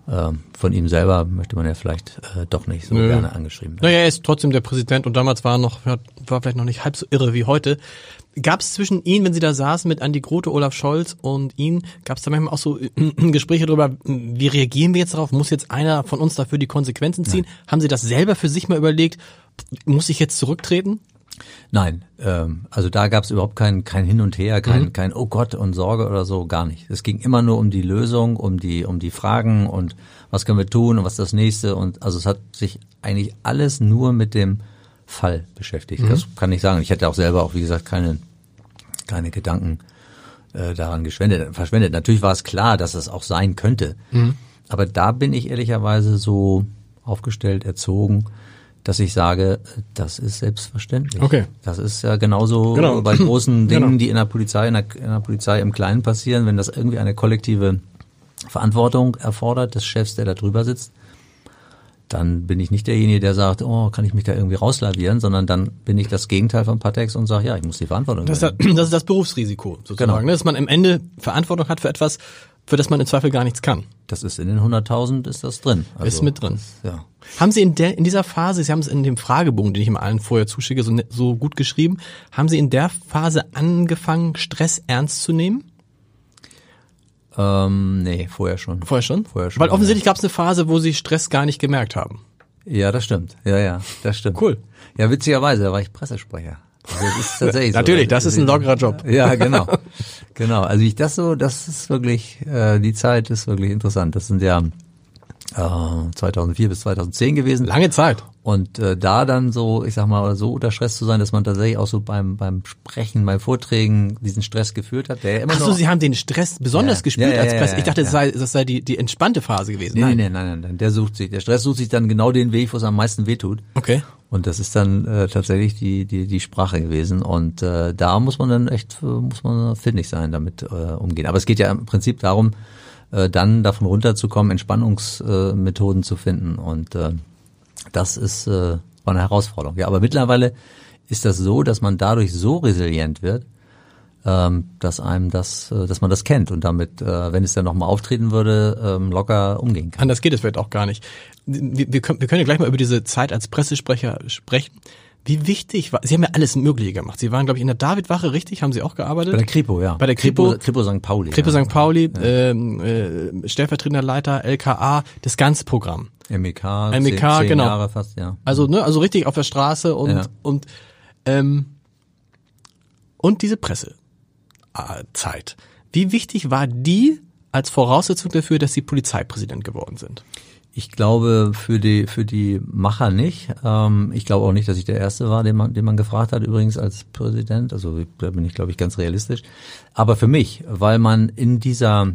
äh, von ihm selber möchte man ja vielleicht äh, doch nicht so Nö. gerne angeschrieben werden. Naja, er ist trotzdem der Präsident und damals war er noch, war vielleicht noch nicht halb so irre wie heute. Gab es zwischen Ihnen, wenn Sie da saßen mit Andi Grote, Olaf Scholz und Ihnen, gab es da manchmal auch so äh, Gespräche darüber, wie reagieren wir jetzt darauf? Muss jetzt einer von uns dafür die Konsequenzen ziehen? Haben Sie das selber für sich mal überlegt? Muss ich jetzt zurücktreten? Nein, ähm, also da gab es überhaupt kein, kein Hin und Her, Mhm. kein, kein Oh Gott und Sorge oder so, gar nicht. Es ging immer nur um die Lösung, um die, um die Fragen und was können wir tun und was ist das nächste und also es hat sich eigentlich alles nur mit dem Fall beschäftigt. Mhm. Das kann ich sagen. Ich hätte auch selber auch, wie gesagt, keine, keine Gedanken äh, daran geschwendet, verschwendet. Natürlich war es klar, dass es auch sein könnte. Mhm. Aber da bin ich ehrlicherweise so aufgestellt, erzogen, dass ich sage, das ist selbstverständlich. Okay. Das ist ja genauso Genau. bei großen Dingen, Genau. die in der Polizei, in der, in der Polizei im Kleinen passieren, wenn das irgendwie eine kollektive Verantwortung erfordert des Chefs, der da drüber sitzt, dann bin ich nicht derjenige, der sagt, oh, kann ich mich da irgendwie rauslavieren, sondern dann bin ich das Gegenteil von Patex und sage, ja, ich muss die Verantwortung Das ist, das, das ist das Berufsrisiko sozusagen, Genau. ne? dass man am Ende Verantwortung hat für etwas, für das man im Zweifel gar nichts kann. Das ist in den 100.000 ist das drin. Also, Ist mit drin. Ja. Haben Sie in, der, in dieser Phase, Sie haben es in dem Fragebogen, den ich immer allen vorher zuschicke, so, ne- so gut geschrieben, haben Sie in der Phase angefangen, Stress ernst zu nehmen? Ähm, nee, vorher schon. Vorher schon? Vorher schon, Weil offensichtlich gab es eine Phase, wo Sie Stress gar nicht gemerkt haben. Ja, das stimmt. Ja, ja, das stimmt. Cool. Ja, witzigerweise, da war ich Pressesprecher. Das ist tatsächlich so. Natürlich, das ist ein lockerer Job. Ja, genau. genau. Also ich das so, das ist wirklich, äh, die Zeit ist wirklich interessant. Das sind ja äh, 2004 bis 2010 gewesen. Lange Zeit. Und äh, da dann so, ich sag mal, so unter Stress zu sein, dass man tatsächlich auch so beim beim Sprechen, bei Vorträgen diesen Stress gefühlt hat, der ja immer Ach so, Sie haben den Stress besonders Ja. gespürt Ja, ja, als Presse. Ich dachte, das sei, das sei die, die entspannte Phase gewesen. Nee, nee, nein, nein, nein, der sucht sich, der Stress sucht sich dann genau den Weg, wo es am meisten wehtut. Okay. Und das ist dann äh, tatsächlich die, die, die Sprache gewesen. Und äh, da muss man dann echt, äh, muss man findig sein, damit äh, umgehen. Aber es geht ja im Prinzip darum, äh, dann davon runterzukommen, Entspannungsmethoden äh, zu finden. Und äh, das ist äh, war eine Herausforderung. Ja, aber mittlerweile ist das so, dass man dadurch so resilient wird, ähm, dass einem das, äh, dass man das kennt und damit, äh, wenn es dann nochmal auftreten würde, ähm, locker umgehen kann. Anders geht es vielleicht auch gar nicht. Wir, wir, können, wir können ja gleich mal über diese Zeit als Pressesprecher sprechen. Wie wichtig war, Sie haben ja alles Mögliche gemacht. Sie waren, glaube ich, in der Davidwache, richtig? Haben Sie auch gearbeitet? Bei der Kripo, ja. Bei der Kripo- Kripo, St. Pauli. Kripo ja. St. Pauli, ähm, äh, stellvertretender Leiter, LKA, das ganze Programm. MEK, MEK, zehn, zehn genau. Jahre fast, ja. Also, ne, also richtig auf der Straße und, Ja. und, ähm, und diese Pressezeit. Wie wichtig war die als Voraussetzung dafür, dass Sie Polizeipräsident geworden sind? Ich glaube für die für die Macher nicht. Ähm, ich glaube auch nicht, dass ich der Erste war, den man den man gefragt hat übrigens als Präsident. Also da bin ich glaube ich ganz realistisch. Aber für mich, weil man in dieser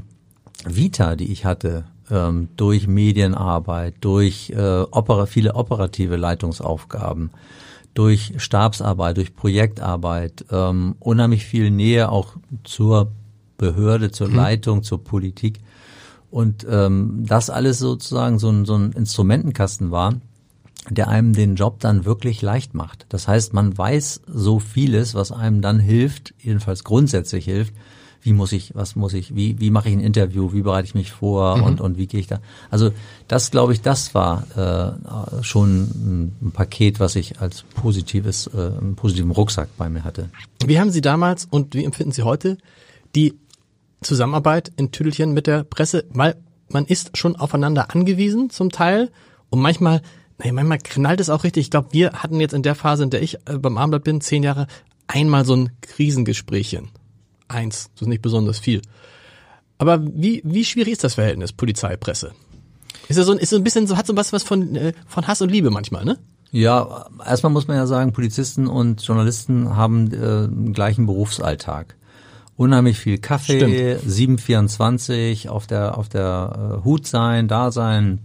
Vita, die ich hatte, ähm, durch Medienarbeit, durch äh, opera, viele operative Leitungsaufgaben, durch Stabsarbeit, durch Projektarbeit, ähm, unheimlich viel Nähe auch zur Behörde, zur Leitung, zur Politik. Und ähm, das alles sozusagen so ein, so ein Instrumentenkasten war, der einem den Job dann wirklich leicht macht. Das heißt, man weiß so vieles, was einem dann hilft, jedenfalls grundsätzlich hilft. Wie muss ich, was muss ich, wie, wie mache ich ein Interview, wie bereite ich mich vor und, und wie gehe ich da. Also das, glaube ich, das war äh, schon ein, Paket, was ich als positives, äh, einen positiven Rucksack bei mir hatte. Wie haben Sie damals und wie empfinden Sie heute die Zusammenarbeit in Tüdelchen mit der Presse? Weil man ist schon aufeinander angewiesen zum Teil und manchmal, nee, manchmal knallt es auch richtig. Ich glaube, wir hatten jetzt in der Phase, in der ich äh, beim Abendblatt bin, zehn Jahre, einmal so ein Krisengesprächchen. Eins, das ist nicht besonders viel. Aber wie, wie schwierig ist das Verhältnis Polizei-Presse? Ist ja so ein, ist so ein bisschen so, hat so was, was von, äh, von Hass und Liebe manchmal, ne? Ja, erstmal muss man ja sagen, Polizisten und Journalisten haben äh, den gleichen Berufsalltag. Unheimlich viel Kaffee, 724 auf der auf der äh, Hut sein, da sein,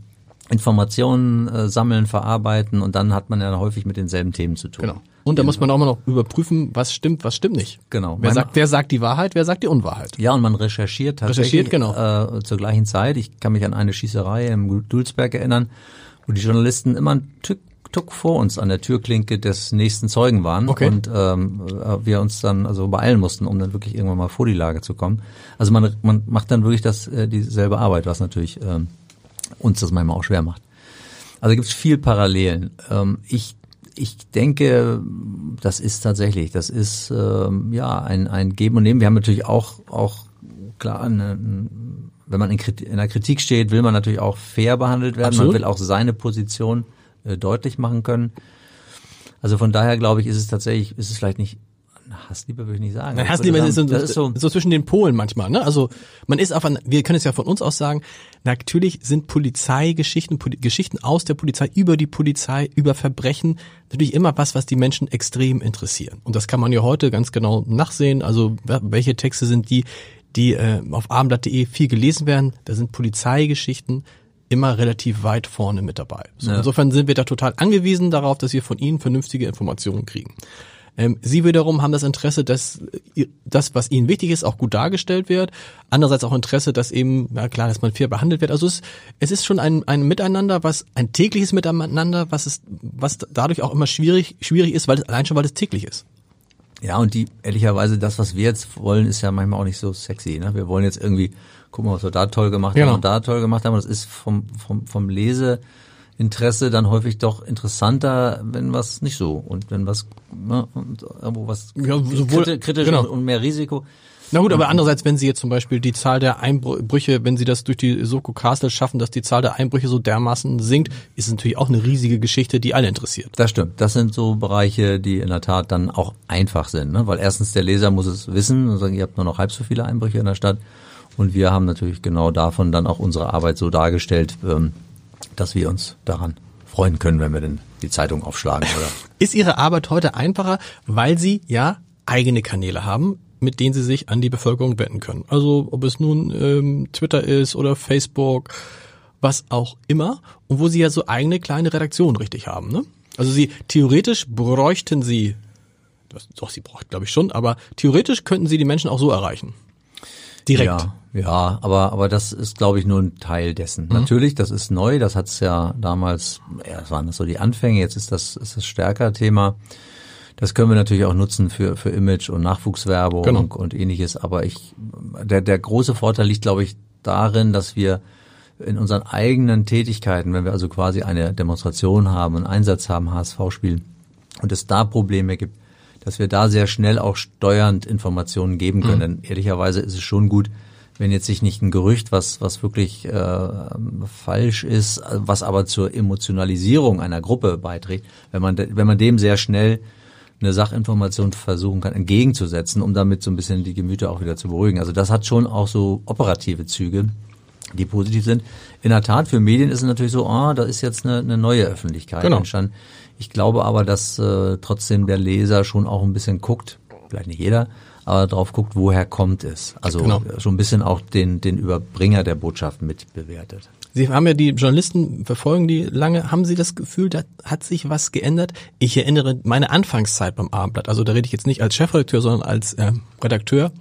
Informationen äh, sammeln, verarbeiten und dann hat man ja häufig mit denselben Themen zu tun. Genau. Und da muss man auch mal noch überprüfen, was stimmt, was stimmt nicht. Genau. Wer sagt, wer sagt die Wahrheit, wer sagt die Unwahrheit? Ja, und man recherchiert tatsächlich Recherchiert, genau. äh, zur gleichen Zeit. Ich kann mich an eine Schießerei im Dulsberg erinnern, wo die Journalisten immer einen Tück, Tuck vor uns an der Türklinke des nächsten Zeugen waren Okay. und ähm, äh, wir uns dann also beeilen mussten, um dann wirklich irgendwann mal vor die Lage zu kommen. Also man, man macht dann wirklich das äh, dieselbe Arbeit, was natürlich ähm, uns das manchmal auch schwer macht. Also gibt es viel Parallelen. Ähm, ich ich denke, das ist tatsächlich, das ist ähm, ja ein, ein Geben und Nehmen. Wir haben natürlich auch auch klar, eine, wenn man in, Kritik, in der Kritik steht, will man natürlich auch fair behandelt werden. Absolut. Man will auch seine Position äh, deutlich machen können. Also von daher glaube ich, ist es tatsächlich, ist es vielleicht nicht Hassliebe würde ich nicht sagen. Nein, Hassliebe sagen, ist, so, ist so, so, zwischen den Polen manchmal. Ne? Also man ist auf ein, wir können es ja von uns aus sagen, natürlich sind Polizeigeschichten, Poli Geschichten aus der Polizei, über die Polizei, über Verbrechen, natürlich immer was, was die Menschen extrem interessieren. Und das kann man ja heute ganz genau nachsehen. Also welche Texte sind die, die äh, auf abendblatt.de viel gelesen werden? Da sind Polizeigeschichten immer relativ weit vorne mit dabei. So, ja. Insofern sind wir da total angewiesen darauf, dass wir von Ihnen vernünftige Informationen kriegen. Ähm, Sie wiederum haben das Interesse, dass das, was Ihnen wichtig ist, auch gut dargestellt wird. Andererseits auch Interesse, dass eben, ja klar, dass man fair behandelt wird. Also es, es ist schon ein, ein Miteinander, was ein tägliches Miteinander, was ist, was dadurch auch immer schwierig, schwierig ist, weil es allein schon, weil es täglich ist. Ja, und die, ehrlicherweise, das, was wir jetzt wollen, ist ja manchmal auch nicht so sexy. Ne? Wir wollen jetzt irgendwie, gucken, was wir da toll gemacht genau. haben und da toll gemacht haben. Und das ist vom, vom, vom Lese, Interesse dann häufig doch interessanter, wenn was nicht so und wenn was ne, und irgendwo was ja, sowohl, kritisch genau. und mehr Risiko. Na gut, aber andererseits, wenn Sie jetzt zum Beispiel die Zahl der Einbrüche, wenn Sie das durch die Soko Castle schaffen, dass die Zahl der Einbrüche so dermaßen sinkt, ist es natürlich auch eine riesige Geschichte, die alle interessiert. Das stimmt. Das sind so Bereiche, die in der Tat dann auch einfach sind, ne? weil erstens der Leser muss es wissen und sagen, ihr habt nur noch halb so viele Einbrüche in der Stadt und wir haben natürlich genau davon dann auch unsere Arbeit so dargestellt, ähm, dass wir uns daran freuen können, wenn wir denn die Zeitung aufschlagen. Oder? Ist Ihre Arbeit heute einfacher, weil Sie ja eigene Kanäle haben, mit denen Sie sich an die Bevölkerung wenden können? Also ob es nun ähm, Twitter ist oder Facebook, was auch immer, und wo Sie ja so eigene kleine Redaktionen richtig haben. Ne? Also Sie theoretisch bräuchten Sie, doch Sie bräuchten glaube ich schon, aber theoretisch könnten Sie die Menschen auch so erreichen. Direkt. Ja, ja, aber, aber das ist, glaube ich, nur ein Teil dessen. Mhm. Natürlich, das ist neu, das hat's ja damals, ja, das waren das so die Anfänge, jetzt ist das, ist das stärker Thema. Das können wir natürlich auch nutzen für, für Image und Nachwuchswerbung genau. und, und ähnliches. Aber ich, der, der große Vorteil liegt, glaube ich, darin, dass wir in unseren eigenen Tätigkeiten, wenn wir also quasi eine Demonstration haben, einen Einsatz haben, HSV spielen, und es da Probleme gibt, dass wir da sehr schnell auch steuernd Informationen geben können. Mhm. Denn ehrlicherweise ist es schon gut, wenn jetzt sich nicht ein Gerücht, was, was wirklich äh, falsch ist, was aber zur Emotionalisierung einer Gruppe beiträgt, wenn man, wenn man dem sehr schnell eine Sachinformation versuchen kann, entgegenzusetzen, um damit so ein bisschen die Gemüter auch wieder zu beruhigen. Also das hat schon auch so operative Züge, die positiv sind. In der Tat, für Medien ist es natürlich so, ah, da ist jetzt eine, eine neue Öffentlichkeit genau. entstanden. Ich glaube aber, dass äh, trotzdem der Leser schon auch ein bisschen guckt, vielleicht nicht jeder, aber drauf guckt, woher kommt es. Also genau. schon ein bisschen auch den, den Überbringer der Botschaft mit bewertet. Sie haben ja die Journalisten verfolgen die lange. Haben Sie das Gefühl, da hat sich was geändert? Ich erinnere meine Anfangszeit beim Abendblatt. Also da rede ich jetzt nicht als Chefredakteur, sondern als äh, Redakteur.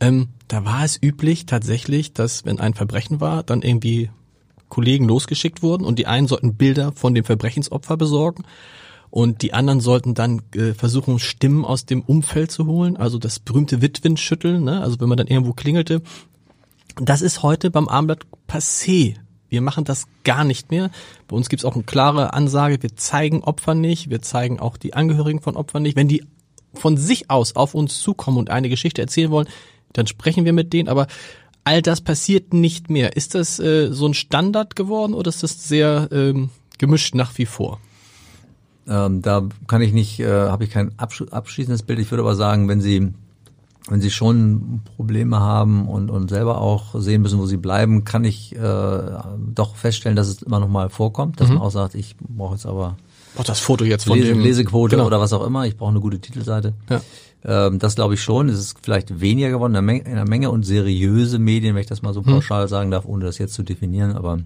Ähm, da war es üblich tatsächlich, dass wenn ein Verbrechen war, dann irgendwie Kollegen losgeschickt wurden und die einen sollten Bilder von dem Verbrechensopfer besorgen und die anderen sollten dann äh, versuchen, Stimmen aus dem Umfeld zu holen, also das berühmte Witwenschütteln, ne? also wenn man dann irgendwo klingelte. Das ist heute beim Armblatt passé. Wir machen das gar nicht mehr. Bei uns gibt's auch eine klare Ansage, wir zeigen Opfer nicht, wir zeigen auch die Angehörigen von Opfern nicht. Wenn die von sich aus auf uns zukommen und eine Geschichte erzählen wollen, dann sprechen wir mit denen, aber all das passiert nicht mehr. Ist das äh, so ein Standard geworden oder ist das sehr ähm, gemischt nach wie vor? Ähm, da kann ich nicht, äh, habe ich kein abschließendes Bild. Ich würde aber sagen, wenn Sie wenn Sie schon Probleme haben und, und selber auch sehen müssen, wo Sie bleiben, kann ich äh, doch feststellen, dass es immer noch mal vorkommt, dass mhm. man auch sagt, ich brauche jetzt aber Brauch das Foto jetzt von Lese, dem Lesequote genau. oder was auch immer. Ich brauche eine gute Titelseite. Ja. Ähm, das glaube ich schon. Es ist vielleicht weniger geworden in einer, Menge, in einer Menge und seriöse Medien, wenn ich das mal so hm. pauschal hm. sagen darf, ohne das jetzt zu definieren. Aber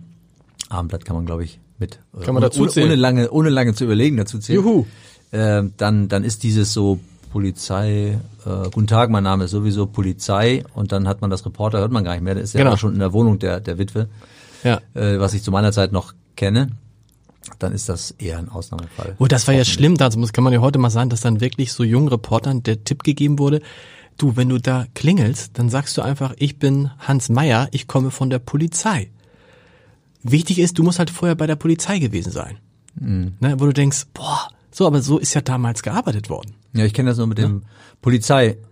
Abendblatt kann man, glaube ich, mit äh, kann man dazu ohne, ohne lange ohne lange zu überlegen dazu zählen. Juhu. Äh, dann dann ist dieses so Polizei, äh, guten Tag, mein Name ist sowieso Polizei und dann hat man das Reporter, hört man gar nicht mehr, der ist ja genau. schon in der Wohnung der, der Witwe, ja. äh, was ich zu meiner Zeit noch kenne dann ist das eher ein Ausnahmefall. Oh, das war ja schlimm, also kann man ja heute mal sagen, dass dann wirklich so jungen Reportern der Tipp gegeben wurde, du, wenn du da klingelst, dann sagst du einfach, ich bin Hans Meyer, ich komme von der Polizei. Wichtig ist, du musst halt vorher bei der Polizei gewesen sein. Mhm. Ne, wo du denkst, boah, so, aber so ist ja damals gearbeitet worden. Ja, ich kenne das nur mit dem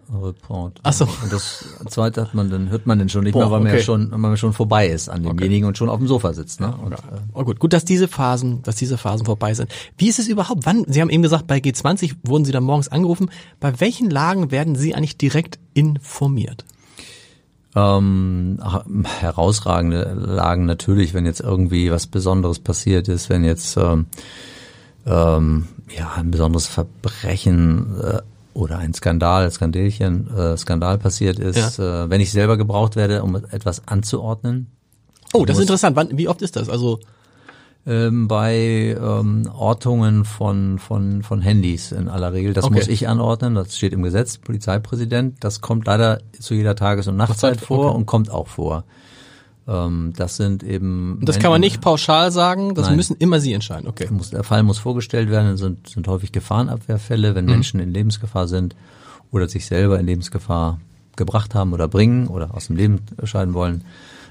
Polizeireport. Ach so. Und das zweite hat man dann hört man dann schon nicht Boah, mehr, weil man ja schon, weil man schon vorbei ist an demjenigen okay. und schon auf dem Sofa sitzt. Ne? Und, äh, oh gut, gut, dass diese Phasen, dass diese Phasen vorbei sind. Wie ist es überhaupt? Wann? Sie haben eben gesagt, bei G20 wurden Sie dann morgens angerufen. Bei welchen Lagen werden Sie eigentlich direkt informiert? Ähm, herausragende Lagen natürlich, wenn jetzt irgendwie was Besonderes passiert ist, wenn jetzt ähm, ähm, ja ein besonderes Verbrechen äh, oder ein Skandal, Skandälchen, äh, Skandal passiert ist, ja. äh, wenn ich selber gebraucht werde, um etwas anzuordnen. Oh, das ist interessant. Wann, wie oft ist das? Also ähm, bei ähm, Ortungen von, von, von Handys in aller Regel. Das okay. muss ich anordnen, das steht im Gesetz, Polizeipräsident. Das kommt leider zu jeder Tages- und Nachtzeit vor okay. und kommt auch vor. Ähm, das sind eben. Das kann man nicht pauschal sagen, das Nein. müssen immer Sie entscheiden, okay. Der Fall muss vorgestellt werden, sind, sind häufig Gefahrenabwehrfälle, wenn mhm. Menschen in Lebensgefahr sind oder sich selber in Lebensgefahr gebracht haben oder bringen oder aus dem Leben scheiden wollen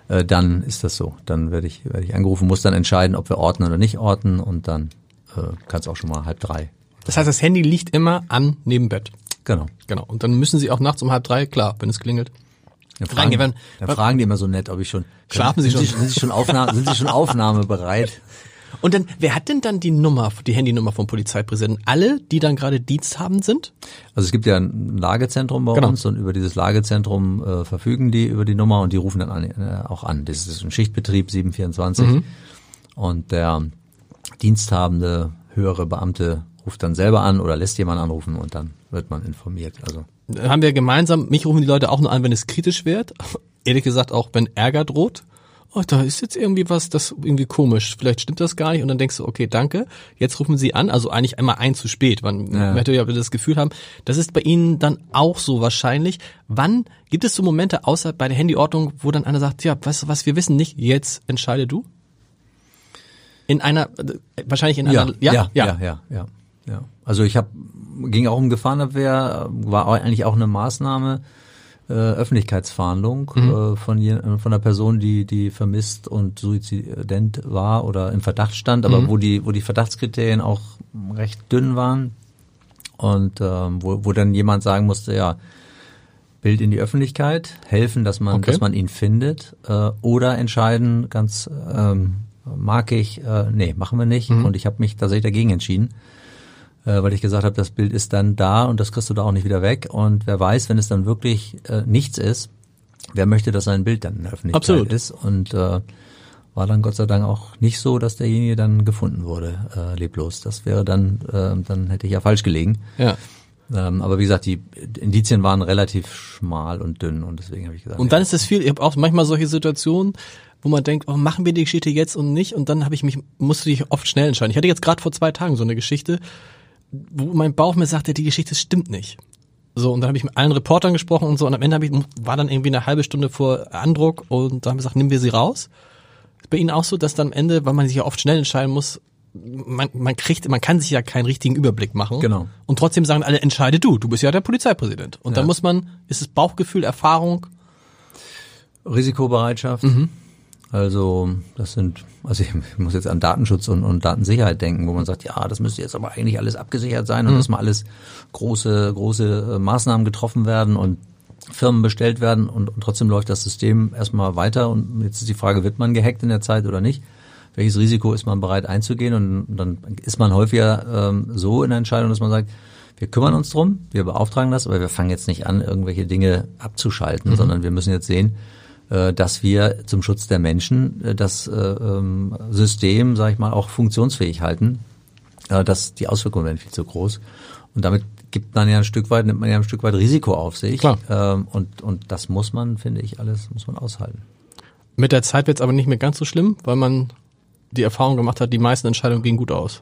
äh, dann ist das so. Dann werde ich, werde ich angerufen, muss dann entscheiden, ob wir orten oder nicht orten und dann äh, kann es auch schon mal halb drei. Das heißt, das Handy liegt immer an neben Bett. Genau. Genau. Und dann müssen Sie auch nachts um halb drei, klar, wenn es klingelt. Dann fragen, dann fragen die immer so nett, ob ich schon. Schlafen Sie schon? Sie, sind Sie schon, Aufnahme, sind Sie schon aufnahmebereit? Und dann, wer hat denn dann die Nummer, die Handynummer vom Polizeipräsidenten? Alle, die dann gerade diensthabend sind? Also es gibt ja ein Lagezentrum bei genau. uns und über dieses Lagezentrum äh, verfügen die über die Nummer und die rufen dann an, äh, auch an. Das ist ein Schichtbetrieb 724 mhm. und der diensthabende höhere Beamte ruft dann selber an oder lässt jemand anrufen und dann wird man informiert. Also haben wir gemeinsam, mich rufen die Leute auch nur an, wenn es kritisch wird. Ehrlich gesagt auch, wenn Ärger droht oh, da ist jetzt irgendwie was, das irgendwie komisch, vielleicht stimmt das gar nicht und dann denkst du, okay, danke, jetzt rufen sie an, also eigentlich einmal ein zu spät, man ja. hätte ja das Gefühl haben, das ist bei ihnen dann auch so wahrscheinlich. Wann gibt es so Momente außer bei der Handyordnung, wo dann einer sagt, ja, weißt du was, wir wissen nicht, jetzt entscheide du? In einer, wahrscheinlich in einer, ja, ja, ja, ja, ja, ja. ja. Also ich habe, ging auch um Gefahrenabwehr, war eigentlich auch eine Maßnahme, äh, Öffentlichkeitsfahndung mhm. äh, von, je, von einer Person, die, die vermisst und suizident war oder im Verdacht stand, aber mhm. wo die, wo die Verdachtskriterien auch recht dünn waren und ähm, wo, wo dann jemand sagen musste, ja, Bild in die Öffentlichkeit, helfen, dass man, okay. dass man ihn findet äh, oder entscheiden, ganz ähm, mag ich, äh, nee, machen wir nicht. Mhm. Und ich habe mich tatsächlich dagegen entschieden äh, weil ich gesagt habe, das Bild ist dann da und das kriegst du da auch nicht wieder weg. Und wer weiß, wenn es dann wirklich äh, nichts ist, wer möchte, dass sein Bild dann in der Öffentlichkeit Absolut. ist? Und äh, war dann Gott sei Dank auch nicht so, dass derjenige dann gefunden wurde, äh, leblos. Das wäre dann, äh, dann hätte ich ja falsch gelegen. Ja. Ähm, aber wie gesagt, die Indizien waren relativ schmal und dünn und deswegen habe ich gesagt. Und dann ja. ist es viel, ich habe auch manchmal solche Situationen, wo man denkt, oh, machen wir die Geschichte jetzt und nicht und dann habe ich mich, musste ich oft schnell entscheiden. Ich hatte jetzt gerade vor zwei Tagen so eine Geschichte, wo mein Bauch mir sagte, die Geschichte stimmt nicht. So, und dann habe ich mit allen Reportern gesprochen und so, und am Ende ich, war dann irgendwie eine halbe Stunde vor Andruck und da haben wir gesagt, nehmen wir sie raus. Ist bei Ihnen auch so, dass dann am Ende, weil man sich ja oft schnell entscheiden muss, man, man kriegt, man kann sich ja keinen richtigen Überblick machen. Genau. Und trotzdem sagen alle, entscheide du, du bist ja der Polizeipräsident. Und ja. dann muss man, ist es Bauchgefühl, Erfahrung? Risikobereitschaft. Mhm. Also das sind, also ich muss jetzt an Datenschutz und, und Datensicherheit denken, wo man sagt, ja, das müsste jetzt aber eigentlich alles abgesichert sein und mhm. dass mal alles große, große äh, Maßnahmen getroffen werden und Firmen bestellt werden und, und trotzdem läuft das System erstmal weiter und jetzt ist die Frage, wird man gehackt in der Zeit oder nicht? Welches Risiko ist man bereit einzugehen? Und dann ist man häufiger ähm, so in der Entscheidung, dass man sagt, wir kümmern uns drum, wir beauftragen das, aber wir fangen jetzt nicht an, irgendwelche Dinge abzuschalten, mhm. sondern wir müssen jetzt sehen, dass wir zum Schutz der Menschen äh, das äh, ähm, System, sage ich mal, auch funktionsfähig halten. dass die Auswirkungen werden viel zu groß. Und damit gibt man ja ein Stück weit, nimmt man ja ein Stück weit Risiko auf sich. Klar. Ähm, und, und das muss man, finde ich, alles muss man aushalten. Mit der Zeit wird es aber nicht mehr ganz so schlimm, weil man die Erfahrung gemacht hat, die meisten Entscheidungen gehen gut aus.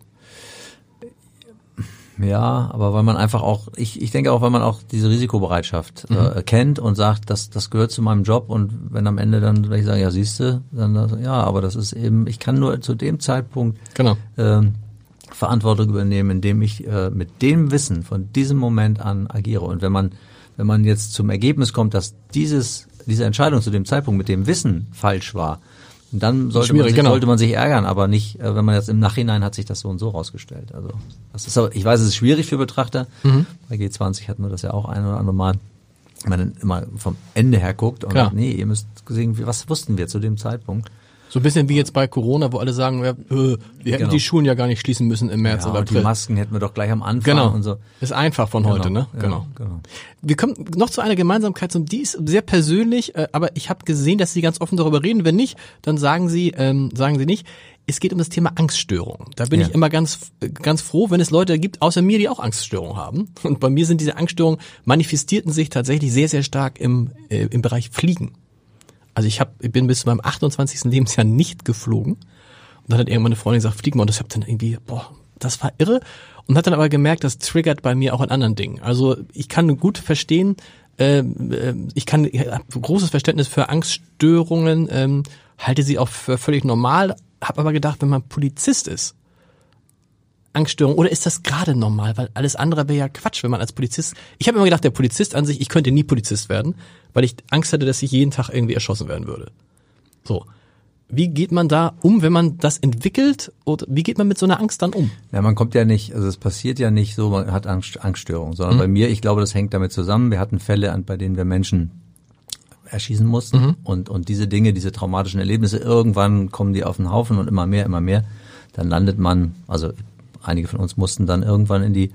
Ja, aber weil man einfach auch, ich, ich denke auch, weil man auch diese Risikobereitschaft mhm. äh, kennt und sagt, das, das gehört zu meinem Job und wenn am Ende dann wenn ich sage, ja siehste, dann ja, aber das ist eben, ich kann nur zu dem Zeitpunkt genau. ähm, Verantwortung übernehmen, indem ich äh, mit dem Wissen von diesem Moment an agiere. Und wenn man, wenn man jetzt zum Ergebnis kommt, dass dieses, diese Entscheidung zu dem Zeitpunkt mit dem Wissen falsch war, Und dann sollte, man sich, genau. sollte man sich ärgern, aber nicht, äh, wenn man jetzt im Nachhinein hat sich das so und so rausgestellt. Also das ist, ich weiß, es ist schwierig für Betrachter. Mhm. Bei G20 hatten wir das ja auch ein oder andere Mal. Wenn man dann immer vom Ende her guckt und Klar. sagt, nee, ihr müsst sehen, was wussten wir zu dem Zeitpunkt? So ein bisschen wie jetzt bei Corona, wo alle sagen, ja, äh, wir hätten Genau. die Schulen ja gar nicht schließen müssen im März Ja, oder und die April. Masken hätten wir doch gleich am Anfang Genau. und so. Ist einfach von heute, ne? Ja, Genau. genau. Wir kommen noch zu einer Gemeinsamkeit, zum die ist sehr persönlich, äh, aber ich habe gesehen, dass Sie ganz offen darüber reden. Wenn nicht, dann sagen Sie, ähm, sagen Sie nicht. Es geht um das Thema Angststörung. Da bin Ja. ich immer ganz, ganz froh, wenn es Leute gibt, außer mir, die auch Angststörungen haben. Und bei mir sind diese Angststörungen manifestierten sich tatsächlich sehr, sehr stark im, äh, im Bereich Fliegen. Also ich, hab, ich bin bis zu meinem 28. Lebensjahr nicht geflogen. Und dann hat irgendwann eine Freundin gesagt, flieg mal. Und das hab dann irgendwie, boah, das war irre. Und hat dann aber gemerkt, das triggert bei mir auch an anderen Dingen. Also ich kann gut verstehen, ähm, ich kann ich großes Verständnis für Angststörungen, ähm, halte sie auch für völlig normal, habe aber gedacht, wenn man Polizist ist, Angststörung oder ist das gerade normal? Weil alles andere wäre ja Quatsch, wenn man als Polizist. Ich habe immer gedacht, der Polizist an sich, ich könnte nie Polizist werden, weil ich Angst hatte, dass ich jeden Tag irgendwie erschossen werden würde. So. Wie geht man da um, wenn man das entwickelt? Oder wie geht man mit so einer Angst dann um? Ja, man kommt ja nicht, also es passiert ja nicht so, man hat Angst, Angststörungen, Mhm. sondern bei mir, ich glaube, das hängt damit zusammen. Wir hatten Fälle, an- bei denen wir Menschen erschießen mussten Mhm. und, und diese Dinge, diese traumatischen Erlebnisse, irgendwann kommen die auf den Haufen und immer mehr, immer mehr. Dann landet man, also einige von uns mussten dann irgendwann in die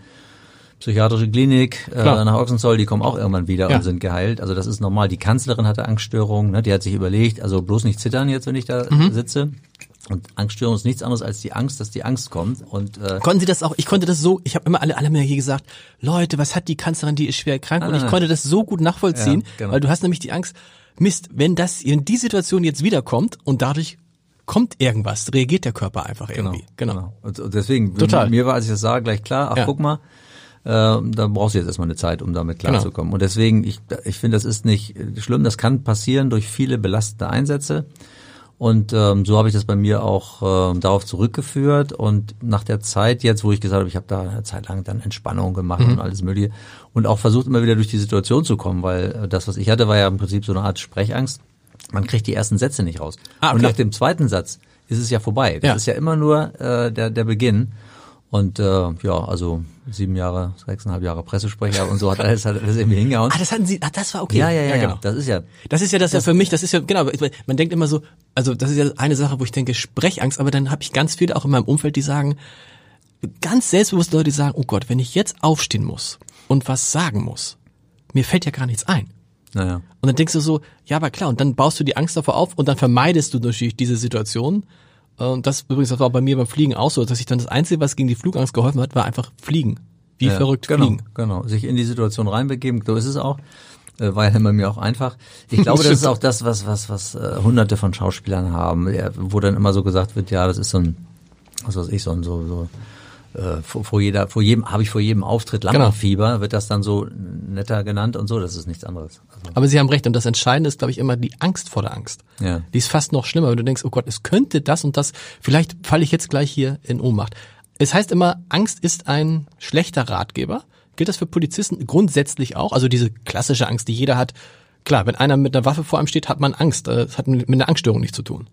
psychiatrische Klinik äh, Klar. nach Ochsenzoll, die kommen auch irgendwann wieder Ja. und sind geheilt. Also das ist normal. Die Kanzlerin hatte Angststörungen, ne? die hat sich überlegt, also bloß nicht zittern jetzt, wenn ich da Mhm. sitze. Und Angststörung ist nichts anderes als die Angst, dass die Angst kommt. Und äh, Konnten Sie das auch? Ich konnte das so, ich habe immer alle, alle mir hier gesagt, Leute, was hat die Kanzlerin, die ist schwer krank? Und Nein, ich konnte das so gut nachvollziehen, Ja, genau. weil du hast nämlich die Angst, Mist, wenn das, wenn die Situation jetzt wiederkommt und dadurch kommt irgendwas, reagiert der Körper einfach irgendwie. Genau. Und, und deswegen, Total. mir war, als ich das sah, gleich klar, ach Ja. guck mal, äh, da brauchst du jetzt erstmal eine Zeit, um damit Genau. klarzukommen. Und deswegen, ich, ich finde, das ist nicht äh, schlimm, das kann passieren durch viele belastende Einsätze. Und ähm, so habe ich das bei mir auch ähm, darauf zurückgeführt. Und nach der Zeit jetzt, wo ich gesagt habe, ich habe da eine Zeit lang dann Entspannung gemacht Mhm. und alles Mögliche und auch versucht immer wieder durch die Situation zu kommen, weil äh, das, was ich hatte, war ja im Prinzip so eine Art Sprechangst. Man kriegt die ersten Sätze nicht raus. Ah, okay. Und nach dem zweiten Satz ist es ja vorbei. Das Ja. ist ja immer nur äh, der, der Beginn. Und äh, ja, also sieben Jahre, sechseinhalb Jahre Pressesprecher und so hat alles, hat alles irgendwie hingehauen. Ah, das hatten Sie, ah, das war okay. ja, ja, ja, genau. Das ist ja, Das ist ja das, ja für mich, das ist ja, genau, man denkt immer so, also das ist ja eine Sache, wo ich denke, Sprechangst, aber dann habe ich ganz viele auch in meinem Umfeld, die sagen, ganz selbstbewusst Leute, die sagen, oh Gott, wenn ich jetzt aufstehen muss und was sagen muss, mir fällt ja gar nichts ein. Naja. Und dann denkst du so, ja, aber klar, und dann baust du die Angst davor auf und dann vermeidest du natürlich diese Situation. Äh, Und das übrigens, das war bei mir beim Fliegen auch so, dass ich dann das Einzige, was gegen die Flugangst geholfen hat, war einfach fliegen. Wie ja, verrückt genau, fliegen. Genau, sich in die Situation reinbegeben, so ist es auch. Äh, War ja bei mir auch einfach. Ich glaube, das ist auch das, was was was äh, Hunderte von Schauspielern haben, wo dann immer so gesagt wird, ja, das ist so ein, was weiß ich, so ein so so äh, vor, vor jeder, vor jedem, habe ich vor jedem Auftritt Genau. Lampenfieber, wird das dann so netter genannt und so. Das ist nichts anderes. Also, Aber Sie haben recht, und das Entscheidende ist, glaube ich, immer die Angst vor der Angst. Ja. Die ist fast noch schlimmer, wenn du denkst, oh Gott, es könnte das und das, vielleicht falle ich jetzt gleich hier in Ohnmacht. Es heißt immer, Angst ist ein schlechter Ratgeber. Gilt das für Polizisten grundsätzlich auch? Also diese klassische Angst, die jeder hat. Klar, wenn einer mit einer Waffe vor einem steht, hat man Angst. Äh, Das hat mit mit einer Angststörung nichts zu tun.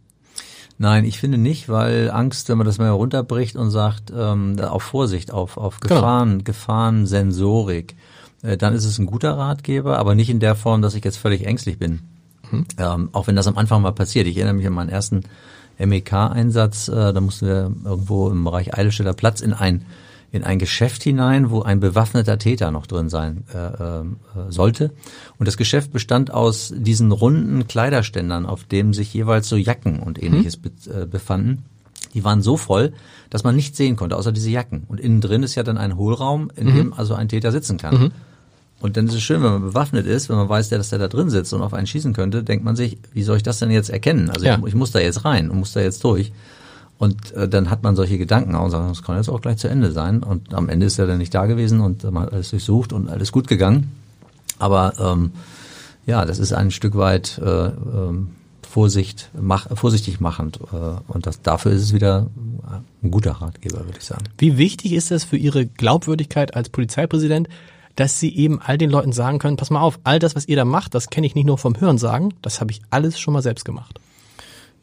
Nein, ich finde nicht, weil Angst, wenn man das mal runterbricht und sagt, ähm, auf Vorsicht, auf, auf Genau. Gefahren, Gefahrensensorik, äh, dann ist es ein guter Ratgeber, aber nicht in der Form, dass ich jetzt völlig ängstlich bin. Mhm. Ähm, auch wenn das am Anfang mal passiert. Ich erinnere mich an meinen ersten MEK-Einsatz, äh, da mussten wir irgendwo im Bereich Eidelstädter Platz in ein in ein Geschäft hinein, wo ein bewaffneter Täter noch drin sein äh, äh, sollte. Und das Geschäft bestand aus diesen runden Kleiderständern, auf dem sich jeweils so Jacken und ähnliches be äh, befanden. Die waren so voll, dass man nichts sehen konnte, außer diese Jacken. Und innen drin ist ja dann ein Hohlraum, in dem also ein Täter sitzen kann. Und dann ist es schön, wenn man bewaffnet ist, wenn man weiß, dass der da drin sitzt und auf einen schießen könnte, denkt man sich, wie soll ich das denn jetzt erkennen? Also Ja. ich, ich muss da jetzt rein und muss da jetzt durch. Und äh, dann hat man solche Gedanken auch und sagt, das kann jetzt auch gleich zu Ende sein. Und am Ende ist er dann nicht da gewesen und man hat alles durchsucht und alles gut gegangen. Aber ähm, ja, das ist ein Stück weit äh, ähm, Vorsicht, mach, vorsichtig machend. Äh, und das, dafür ist es wieder ein guter Ratgeber, würde ich sagen. Wie wichtig ist es für Ihre Glaubwürdigkeit als Polizeipräsident, dass Sie eben all den Leuten sagen können, pass mal auf, all das, was ihr da macht, das kenne ich nicht nur vom Hören sagen, das habe ich alles schon mal selbst gemacht.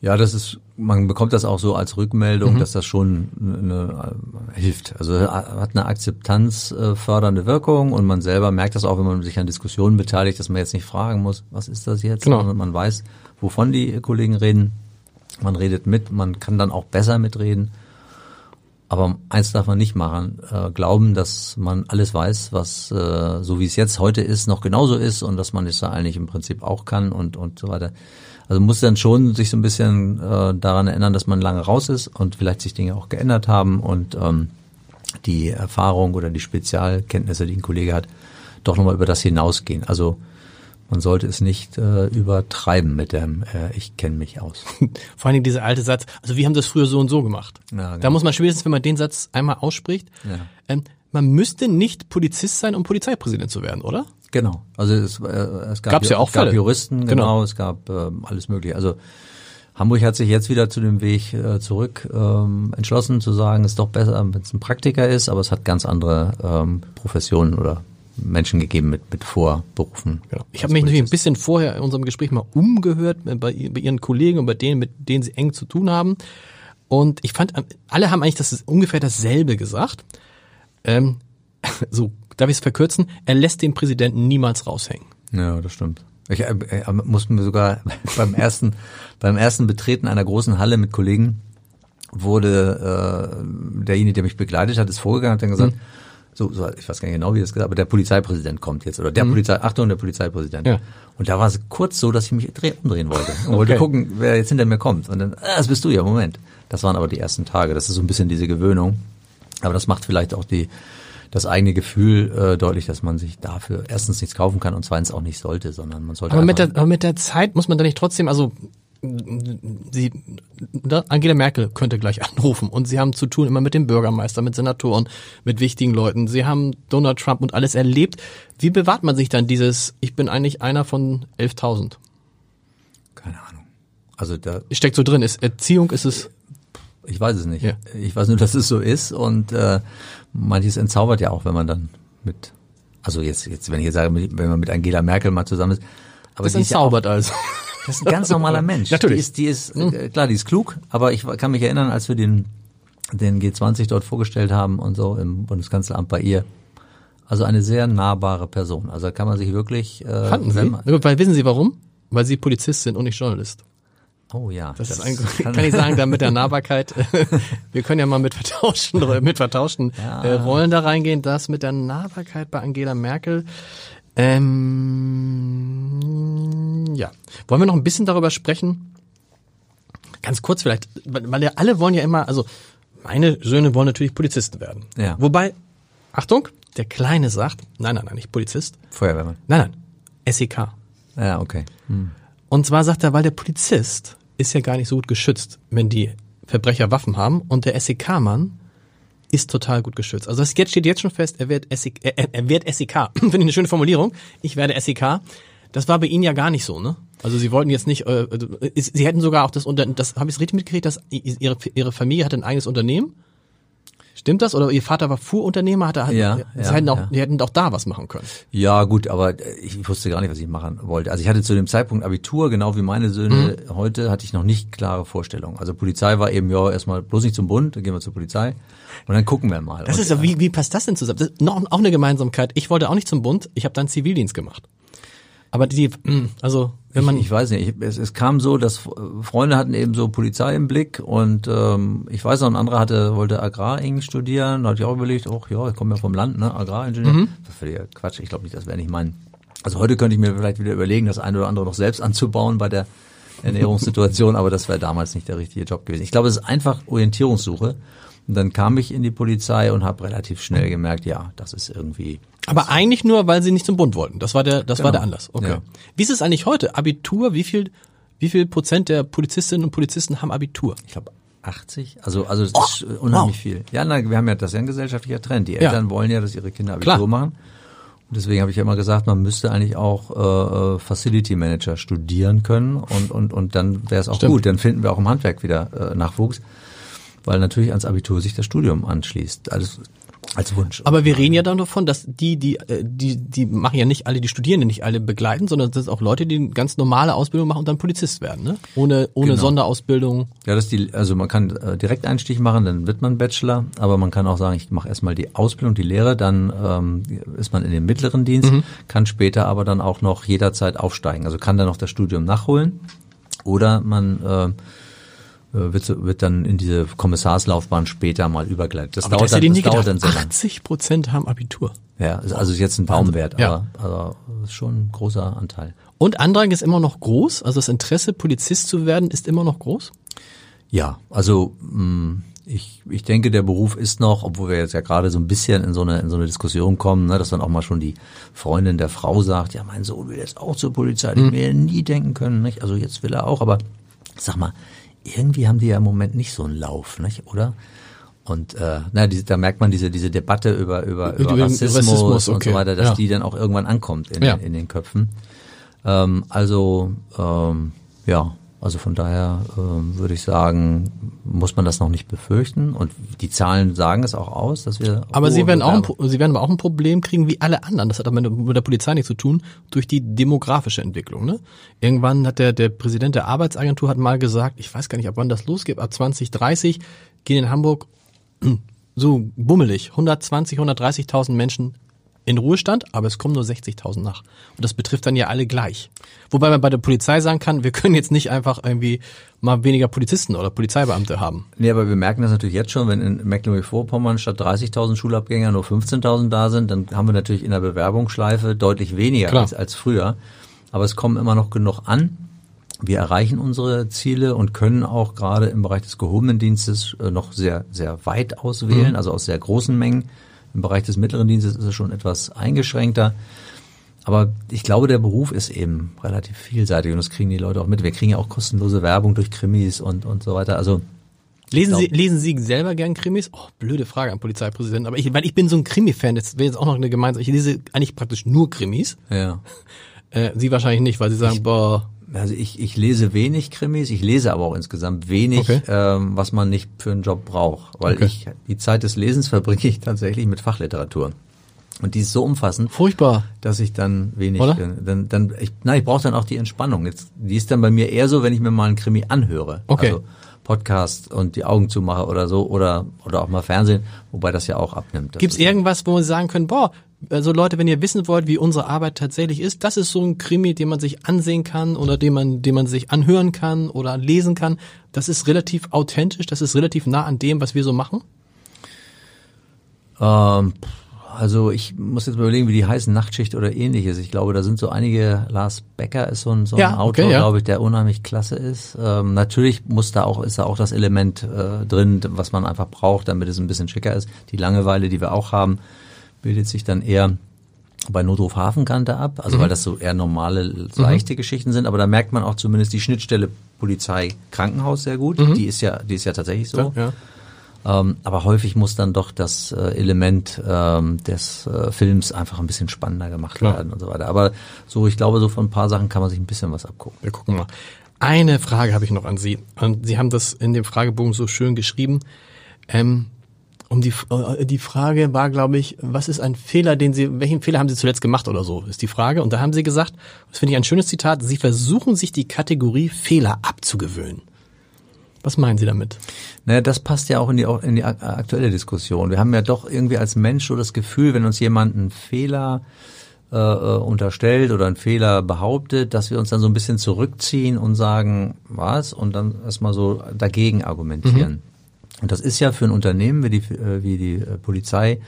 Ja, das ist, man bekommt das auch so als Rückmeldung, mhm. dass das schon eine, äh, hilft. Also hat eine akzeptanzfördernde äh, Wirkung und man selber merkt das auch, wenn man sich an Diskussionen beteiligt, dass man jetzt nicht fragen muss, was ist das jetzt, genau. sondern man weiß, wovon die Kollegen reden. Man redet mit, man kann dann auch besser mitreden. Aber eins darf man nicht machen, äh, glauben, dass man alles weiß, was äh, so wie es jetzt heute ist, noch genauso ist und dass man es da eigentlich im Prinzip auch kann und, und so weiter. Also muss dann schon sich so ein bisschen äh, daran erinnern, dass man lange raus ist und vielleicht sich Dinge auch geändert haben und ähm, die Erfahrung oder die Spezialkenntnisse, die ein Kollege hat, doch nochmal über das hinausgehen. Also man sollte es nicht äh, übertreiben mit dem äh, Ich kenne mich aus. Vor allen Dingen dieser alte Satz, also wir haben das früher so und so gemacht. Ja, genau. Da muss man spätestens, wenn man den Satz einmal ausspricht, ja. ähm, man müsste nicht Polizist sein, um Polizeipräsident zu werden, oder? Genau. Also es, äh, es gab, Gab's ja auch es gab Fälle. Juristen, genau, genau. es gab äh, alles mögliche. Also Hamburg hat sich jetzt wieder zu dem Weg äh, zurück ähm, entschlossen zu sagen, es ist doch besser, wenn es ein Praktiker ist, aber es hat ganz andere ähm, Professionen oder Menschen gegeben mit, mit Vorberufen. Genau. Ich habe mich natürlich ein bisschen vorher in unserem Gespräch mal umgehört bei, bei Ihren Kollegen und bei denen, mit denen Sie eng zu tun haben. Und ich fand, alle haben eigentlich das ungefähr dasselbe gesagt. Ähm, so darf ich es verkürzen, er lässt den Präsidenten niemals raushängen. Ja, das stimmt. Ich äh, äh, musste mir sogar beim ersten, beim ersten Betreten einer großen Halle mit Kollegen wurde äh, derjenige, der mich begleitet hat, ist vorgegangen und hat dann gesagt, mhm. so, so, ich weiß gar nicht genau, wie das gesagt, aber der Polizeipräsident kommt jetzt oder der mhm. Polizei, Achtung, der Polizeipräsident. Ja. Und da war es kurz so, dass ich mich umdrehen wollte und okay. wollte gucken, wer jetzt hinter mir kommt. Und dann, ah, das bist du ja, Moment. Das waren aber die ersten Tage. Das ist so ein bisschen diese Gewöhnung. Aber das macht vielleicht auch die das eigene Gefühl äh, deutlich, dass man sich dafür erstens nichts kaufen kann und zweitens auch nicht sollte, sondern man sollte. Aber mit der, aber mit der Zeit muss man da nicht trotzdem, also Sie, Angela Merkel könnte gleich anrufen und sie haben zu tun immer mit dem Bürgermeister, mit Senatoren, mit wichtigen Leuten. Sie haben Donald Trump und alles erlebt. Wie bewahrt man sich dann dieses, ich bin eigentlich einer von 11.000? Keine Ahnung. Also da steckt so drin. Ist Erziehung, ist es? Ich weiß es nicht. Ja. Ich weiß nur, dass es so ist und äh, manches entzaubert ja auch, wenn man dann mit, also jetzt, jetzt, wenn ich jetzt sage, wenn man mit Angela Merkel mal zusammen ist. Aber das entzaubert ja also. Das ist ein ganz normaler Mensch. Natürlich. Die ist, die ist, äh, klar, die ist klug, aber ich kann mich erinnern, als wir den, den G20 dort vorgestellt haben und so im Bundeskanzleramt bei ihr. Also eine sehr nahbare Person. Also kann man sich wirklich. Äh, Fanden Sie? Weil wissen Sie warum? Weil Sie Polizist sind und nicht Journalist. Oh ja. Das, das ist ein, kann, kann ich sagen, da mit der Nahbarkeit. wir können ja mal mit vertauschten, mit vertauschten ja. äh, Rollen da reingehen. Das mit der Nahbarkeit bei Angela Merkel. Ähm, ja. Wollen wir noch ein bisschen darüber sprechen? Ganz kurz vielleicht, weil ja alle wollen ja immer, also meine Söhne wollen natürlich Polizisten werden. Ja. Wobei, Achtung, der Kleine sagt, nein, nein, nein, nicht Polizist. Feuerwehrmann. Nein, nein, SEK. Ja, okay. Hm. Und zwar sagt er, weil der Polizist ist ja gar nicht so gut geschützt, wenn die Verbrecher Waffen haben und der SEK-Mann ist total gut geschützt. Also das jetzt steht jetzt schon fest, er wird SEK, er, er wird SEK. Finde ich eine schöne Formulierung. Ich werde SEK. Das war bei Ihnen ja gar nicht so, ne? Also Sie wollten jetzt nicht, äh, Sie hätten sogar auch das unter, das habe ich richtig mitgekriegt, dass Ihre Ihre Familie hat ein eigenes Unternehmen Stimmt das? Oder Ihr Vater war Fuhrunternehmer, hat er, ja, Sie ja, hätten auch, ja. die hätten auch da was machen können. Ja, gut, aber ich wusste gar nicht, was ich machen wollte. Also ich hatte zu dem Zeitpunkt Abitur, genau wie meine Söhne mhm. heute, hatte ich noch nicht klare Vorstellungen. Also Polizei war eben, ja, erstmal bloß nicht zum Bund, dann gehen wir zur Polizei und dann gucken wir mal. Das und, ist ja, wie, wie passt das denn zusammen? Das ist noch, auch eine Gemeinsamkeit. Ich wollte auch nicht zum Bund, ich habe dann Zivildienst gemacht. Aber die, hm, also wenn man ich, ich weiß nicht, ich, es, es kam so, dass Freunde hatten eben so Polizei im Blick und ähm, ich weiß noch, ein anderer hatte wollte Agrareng studieren, da hatte ich auch überlegt, ach ja, ich komme ja vom Land, ne, Agraringenieur. Mhm. Das völliger Quatsch, ich glaube nicht, das wäre nicht mein. Also heute könnte ich mir vielleicht wieder überlegen, das eine oder andere noch selbst anzubauen bei der Ernährungssituation, aber das wäre damals nicht der richtige Job gewesen. Ich glaube, es ist einfach Orientierungssuche. Und dann kam ich in die Polizei und habe relativ schnell gemerkt, ja, das ist irgendwie. Aber eigentlich nur, weil sie nicht zum Bund wollten. Das war der, das genau. war der Anlass. Okay. Ja. Wie ist es eigentlich heute? Abitur? Wie viel, wie viel Prozent der Polizistinnen und Polizisten haben Abitur? Ich glaube 80. Also, also das oh, ist unheimlich wow. viel. Ja, na, wir haben ja das ist ja ein gesellschaftlicher Trend. Die Eltern ja. wollen ja, dass ihre Kinder Abitur Klar. machen. Und deswegen habe ich ja immer gesagt, man müsste eigentlich auch äh, äh Facility Manager studieren können und und und dann wäre es auch Stimmt. gut. Dann finden wir auch im Handwerk wieder äh, Nachwuchs weil natürlich ans Abitur sich das Studium anschließt. Also Als Wunsch. Aber wir reden ja dann davon, dass die, die, äh, die, die machen ja nicht alle, die Studierenden nicht alle begleiten, sondern das sind auch Leute, die eine ganz normale Ausbildung machen und dann Polizist werden, ne? Ohne, ohne Genau. Sonderausbildung. Ja, das ist die, also man kann äh, Direkteinstieg machen, dann wird man Bachelor, aber man kann auch sagen, ich mache erstmal die Ausbildung, die Lehre, dann ähm, ist man in dem mittleren Dienst, kann später aber dann auch noch jederzeit aufsteigen. Also kann dann noch das Studium nachholen oder man äh, wird, so- wird dann in diese Kommissarslaufbahn später mal übergeleitet. Das Aber dauert, das dann, das dauert dann sehr lang. 80 Prozent haben Abitur. Ja, ist also jetzt ein Daumenwert, Ja. aber, aber schon ein großer Anteil. Und Andrang ist immer noch groß, also das Interesse, Polizist zu werden, ist immer noch groß. Ja, also mh, ich, ich denke, der Beruf ist noch, obwohl wir jetzt ja gerade so ein bisschen in so eine, in so eine Diskussion kommen, ne, dass dann auch mal schon die Freundin der Frau sagt, ja, mein Sohn will jetzt auch zur Polizei, Mhm. ich mir nie denken können, nicht? Also jetzt will er auch, aber sag mal, irgendwie haben die ja im Moment nicht so einen Lauf, nicht, oder? Und äh, na, die, da merkt man diese diese Debatte über über, über Rassismus, Rassismus, und okay, so weiter, dass ja. die dann auch irgendwann ankommt in, Ja. in den Köpfen. Ähm, also ähm, ja, also von daher ähm, würde ich sagen, muss man das noch nicht befürchten. Und die Zahlen sagen es auch aus, dass wir. Aber sie werden auch ein, sie werden aber auch ein Problem kriegen wie alle anderen. Das hat aber mit mit der Polizei nichts zu tun durch die demografische Entwicklung. Ne? Irgendwann hat der der Präsident der Arbeitsagentur hat mal gesagt, ich weiß gar nicht, ab wann das losgeht, ab 2030 gehen in Hamburg so bummelig 120, 130.000 Menschen in Ruhestand, aber es kommen nur 60.000 nach. Und das betrifft dann ja alle gleich. Wobei man bei der Polizei sagen kann, wir können jetzt nicht einfach irgendwie mal weniger Polizisten oder Polizeibeamte haben. Nee, aber wir merken das natürlich jetzt schon, wenn in Mecklenburg-Vorpommern statt 30.000 Schulabgänger nur 15.000 da sind, dann haben wir natürlich in der Bewerbungsschleife deutlich weniger als, als früher. Aber es kommen immer noch genug an. Wir erreichen unsere Ziele und können auch gerade im Bereich des gehobenen Dienstes äh, noch sehr, sehr weit auswählen, also aus sehr großen Mengen. Im Bereich des mittleren Dienstes ist es schon etwas eingeschränkter. Aber ich glaube, der Beruf ist eben relativ vielseitig und das kriegen die Leute auch mit. Wir kriegen ja auch kostenlose Werbung durch Krimis und, und so weiter. Also Lesen Sie, lesen Sie selber gern Krimis? Oh, blöde Frage an Polizeipräsidenten. Aber ich, weil ich bin so ein Krimi-Fan, das wäre jetzt auch noch eine Gemeinschaft. Ich lese eigentlich praktisch nur Krimis. Ja. Äh, Sie wahrscheinlich nicht, weil Sie sagen, boah, Also ich, ich lese wenig Krimis, ich lese aber auch insgesamt wenig, Okay. ähm, was man nicht für einen Job braucht. Weil Okay. ich die Zeit des Lesens verbringe ich tatsächlich mit Fachliteratur. Und die ist so umfassend, furchtbar. dass ich dann wenig, Oder? äh, dann, dann, ich, nein, ich brauche dann auch die Entspannung. Jetzt, die ist dann bei mir eher so, wenn ich mir mal einen Krimi anhöre. Okay. Also Podcast und die Augen zumache oder so oder oder auch mal Fernsehen, wobei das ja auch abnimmt. Gibt's irgendwas, wo Sie sagen können, boah, also Leute, wenn ihr wissen wollt, wie unsere Arbeit tatsächlich ist, das ist so ein Krimi, den man sich ansehen kann oder den man, den man sich anhören kann oder lesen kann. Das ist relativ authentisch, das ist relativ nah an dem, was wir so machen. Ähm, also ich muss jetzt mal überlegen, wie die heißen, Nachtschicht oder ähnliches. Ich glaube, da sind so einige, Lars Becker ist so ein, so ein Ja, okay, Autor, ja. glaube ich, der unheimlich klasse ist. Ähm, natürlich muss da auch, ist da auch das Element äh, drin, was man einfach braucht, damit es ein bisschen schicker ist. Die Langeweile, die wir auch haben, bildet sich dann eher bei Notruf Hafenkante ab, also weil das so eher normale, leichte Geschichten sind, aber da merkt man auch zumindest die Schnittstelle Polizei Krankenhaus sehr gut. Die ist ja, die ist ja tatsächlich so. Ja. Ähm, aber häufig muss dann doch das äh, Element ähm, des äh, Films einfach ein bisschen spannender gemacht Klar. werden und so weiter. Aber so, ich glaube, so von ein paar Sachen kann man sich ein bisschen was abgucken. Wir gucken mal. Eine Frage habe ich noch an Sie. Und Sie haben das in dem Fragebogen so schön geschrieben. Ähm, um die, äh, die Frage war, glaube ich, was ist ein Fehler, den Sie, welchen Fehler haben Sie zuletzt gemacht oder so, ist die Frage. Und da haben Sie gesagt, das finde ich ein schönes Zitat, Sie versuchen sich die Kategorie Fehler abzugewöhnen. Was meinen Sie damit? Naja, das passt ja auch in die, auch in die ak- aktuelle Diskussion. Wir haben ja doch irgendwie als Mensch so das Gefühl, wenn uns jemand einen Fehler äh, äh, unterstellt oder einen Fehler behauptet, dass wir uns dann so ein bisschen zurückziehen und sagen, was? Und dann erstmal so dagegen argumentieren. Und das ist ja für ein Unternehmen wie die, äh, wie die äh, Polizei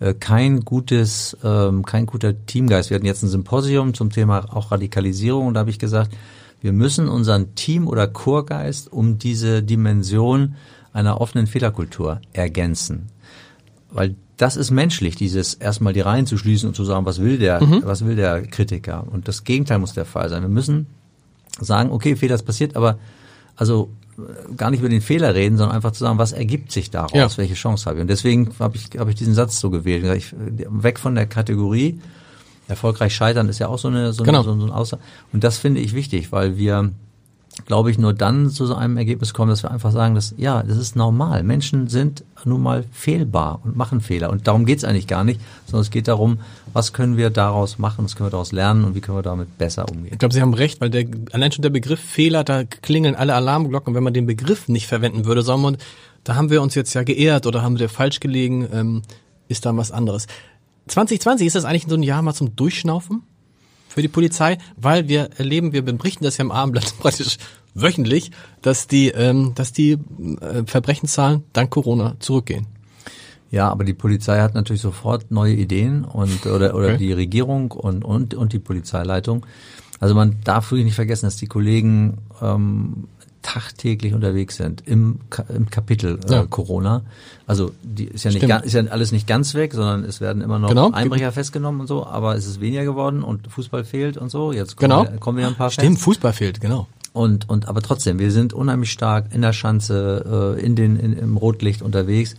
äh, kein gutes, ähm, kein guter Teamgeist. Wir hatten jetzt ein Symposium zum Thema auch Radikalisierung und da habe ich gesagt, wir müssen unseren Team- oder Chorgeist um diese Dimension einer offenen Fehlerkultur ergänzen. Weil das ist menschlich, dieses erstmal die Reihen zu schließen und zu sagen, was will der, was will der Kritiker? Und das Gegenteil muss der Fall sein. Wir müssen sagen, okay, Fehler ist passiert, aber also gar nicht über den Fehler reden, sondern einfach zu sagen, was ergibt sich daraus, Ja. welche Chance habe ich. Und deswegen habe ich, habe ich diesen Satz so gewählt. Ich, weg von der Kategorie, erfolgreich scheitern ist ja auch so eine so, Genau. eine, so, so ein Aussage. Und das finde ich wichtig, weil wir glaube ich, nur dann zu so einem Ergebnis kommen, dass wir einfach sagen, dass ja, das ist normal. Menschen sind nun mal fehlbar und machen Fehler. Und darum geht's eigentlich gar nicht, sondern es geht darum, was können wir daraus machen, was können wir daraus lernen und wie können wir damit besser umgehen. Ich glaube, Sie haben recht, weil der, allein schon der Begriff Fehler, da klingeln alle Alarmglocken. Wenn man den Begriff nicht verwenden würde, sagen wir, da haben wir uns jetzt ja geehrt oder haben wir falsch gelegen, ähm, ist da was anderes. 2020 ist das eigentlich so ein Jahr mal zum Durchschnaufen? Für die Polizei, weil wir erleben, wir berichten das ja im Abendblatt praktisch wöchentlich, dass die, ähm, dass die äh, Verbrechenszahlen dank Corona zurückgehen. Ja, aber die Polizei hat natürlich sofort neue Ideen und oder oder okay. die Regierung und und und die Polizeileitung. Also man darf wirklich nicht vergessen, dass die Kollegen ähm, tagtäglich unterwegs sind im, im Kapitel äh, ja. Corona. Also die ist ja nicht ganz, ist ja alles nicht ganz weg, sondern es werden immer noch genau. Einbrecher festgenommen und so, aber es ist weniger geworden und Fußball fehlt und so. Jetzt kommen, genau. wir, kommen wir ein paar Stimmt, fest. Fußball fehlt, genau. Und und aber trotzdem, wir sind unheimlich stark in der Schanze, äh, in den in, im Rotlicht unterwegs.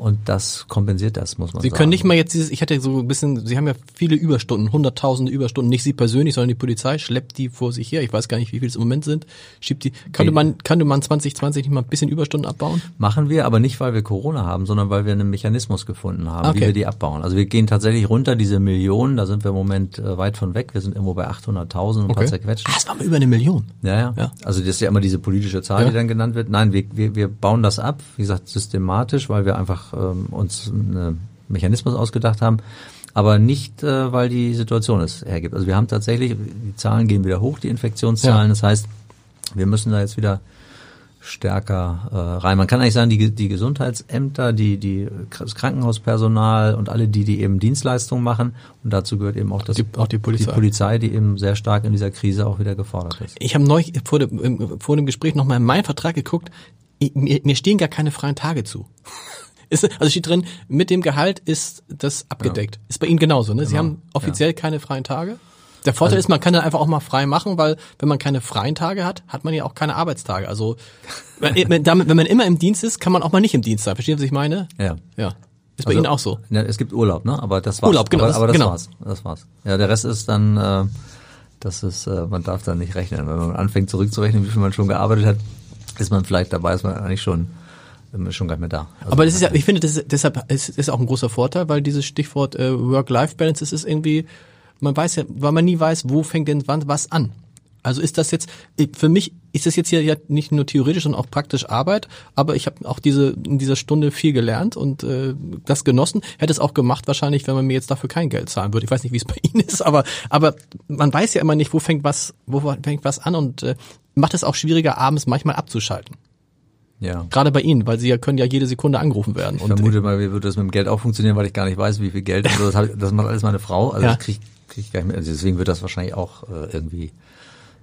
Und das kompensiert das, muss man Sie sagen. Sie können nicht mal jetzt dieses, ich hatte so ein bisschen, Sie haben ja viele Überstunden, hunderttausende Überstunden, nicht Sie persönlich, sondern die Polizei schleppt die vor sich her. Ich weiß gar nicht, wie viel es im Moment sind. Schiebt die, könnte man, könnte man 2020 nicht mal ein bisschen Überstunden abbauen? Machen wir, aber nicht, weil wir Corona haben, sondern weil wir einen Mechanismus gefunden haben, okay. wie wir die abbauen. Also wir gehen tatsächlich runter, diese Millionen, da sind wir im Moment äh, weit von weg. Wir sind irgendwo bei 800.000 und okay. paar zerquetscht. Ah, das war mal über eine Million. Ja, ja, ja. Also das ist ja immer diese politische Zahl, ja. die dann genannt wird. Nein, wir, wir, wir bauen das ab, wie gesagt, systematisch, weil wir einfach ähm, uns einen Mechanismus ausgedacht haben, aber nicht, äh, weil die Situation es hergibt. Also wir haben tatsächlich, die Zahlen gehen wieder hoch, die Infektionszahlen. Ja. Das heißt, wir müssen da jetzt wieder stärker äh, rein. Man kann eigentlich sagen, die, die Gesundheitsämter, die, die, das Krankenhauspersonal und alle die, die eben Dienstleistungen machen. Und dazu gehört eben auch, das, die, auch die, Polizei. die Polizei, die eben sehr stark in dieser Krise auch wieder gefordert ist. Ich habe neulich vor dem, vor dem Gespräch nochmal in meinen Vertrag geguckt. Mir, mir stehen gar keine freien Tage zu. Ist, also steht drin, mit dem Gehalt ist das abgedeckt. Ja. Ist bei Ihnen genauso, ne? Sie genau. haben offiziell ja. keine freien Tage. Der Vorteil also, ist, man kann dann einfach auch mal frei machen, weil wenn man keine freien Tage hat, hat man ja auch keine Arbeitstage. Also wenn, damit, wenn man immer im Dienst ist, kann man auch mal nicht im Dienst sein. Verstehen Sie, was ich meine? Ja. Ja. Ist bei also, Ihnen auch so? Ja, es gibt Urlaub, ne? Aber das war's. Urlaub, genau. Aber, aber das genau. war's. Das war's. Ja, der Rest ist dann, äh, das ist, äh, man darf dann nicht rechnen. Wenn man anfängt zurückzurechnen, wie viel man schon gearbeitet hat, ist man vielleicht dabei, ist man eigentlich schon schon gar nicht mehr da. Also Aber das ist ja, ich finde, das ist, deshalb ist, ist auch ein großer Vorteil, weil dieses Stichwort äh, Work-Life-Balance, das ist irgendwie, man weiß ja, weil man nie weiß, wo fängt denn wann was an. Also ist das jetzt, für mich ist das jetzt hier ja nicht nur theoretisch, sondern auch praktisch Arbeit, aber ich habe auch diese in dieser Stunde viel gelernt und äh, das genossen. Hätte es auch gemacht wahrscheinlich, wenn man mir jetzt dafür kein Geld zahlen würde. Ich weiß nicht, wie es bei Ihnen ist, aber aber man weiß ja immer nicht, wo fängt was, wo fängt was an und äh, macht es auch schwieriger, abends manchmal abzuschalten. Ja. Gerade bei Ihnen, weil Sie ja können ja jede Sekunde angerufen werden. Ich vermute mal, wie würde das mit dem Geld auch funktionieren, weil ich gar nicht weiß, wie viel Geld. Also das, hab, das macht alles meine Frau. Also ja. das krieg, krieg ich gar nicht mehr. Also deswegen wird das wahrscheinlich auch äh, irgendwie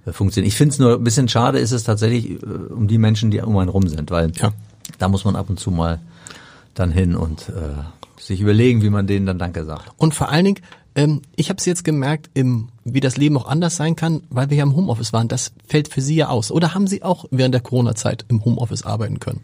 äh, funktionieren. Ich finde es nur ein bisschen schade, ist es tatsächlich äh, um die Menschen, die um einen rum sind, weil ja. da muss man ab und zu mal dann hin und äh, sich überlegen, wie man denen dann Danke sagt. Und vor allen Dingen, ähm, ich habe es jetzt gemerkt, im, wie das Leben auch anders sein kann, weil wir ja im Homeoffice waren. Das fällt für Sie ja aus. Oder haben Sie auch während der Corona-Zeit im Homeoffice arbeiten können?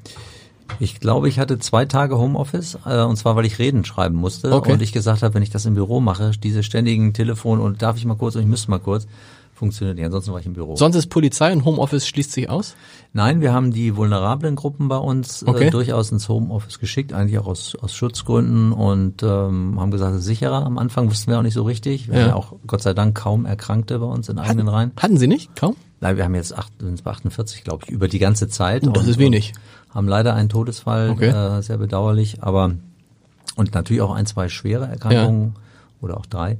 Ich glaube, ich hatte zwei Tage Homeoffice, äh, und zwar, weil ich Reden schreiben musste okay. und ich gesagt habe, wenn ich das im Büro mache, diese ständigen Telefon und darf ich mal kurz und ich müsste mal kurz, funktioniert nicht. Ansonsten war ich im Büro. Sonst ist Polizei und Homeoffice schließt sich aus? Nein, wir haben die vulnerablen Gruppen bei uns äh, okay. äh, durchaus ins Homeoffice geschickt, eigentlich auch aus, aus Schutzgründen und ähm, haben gesagt, es ist sicherer. Am Anfang wussten wir auch nicht so richtig. Wir ja. haben ja auch Gott sei Dank kaum Erkrankte bei uns in hatten, eigenen Reihen. Hatten Sie nicht? Kaum? Nein, wir haben jetzt acht, sind bei 48, glaube ich, über die ganze Zeit. Oh, das und, ist wenig. Haben leider einen Todesfall, okay. äh, sehr bedauerlich, aber und natürlich auch ein, zwei schwere Erkrankungen ja. oder auch drei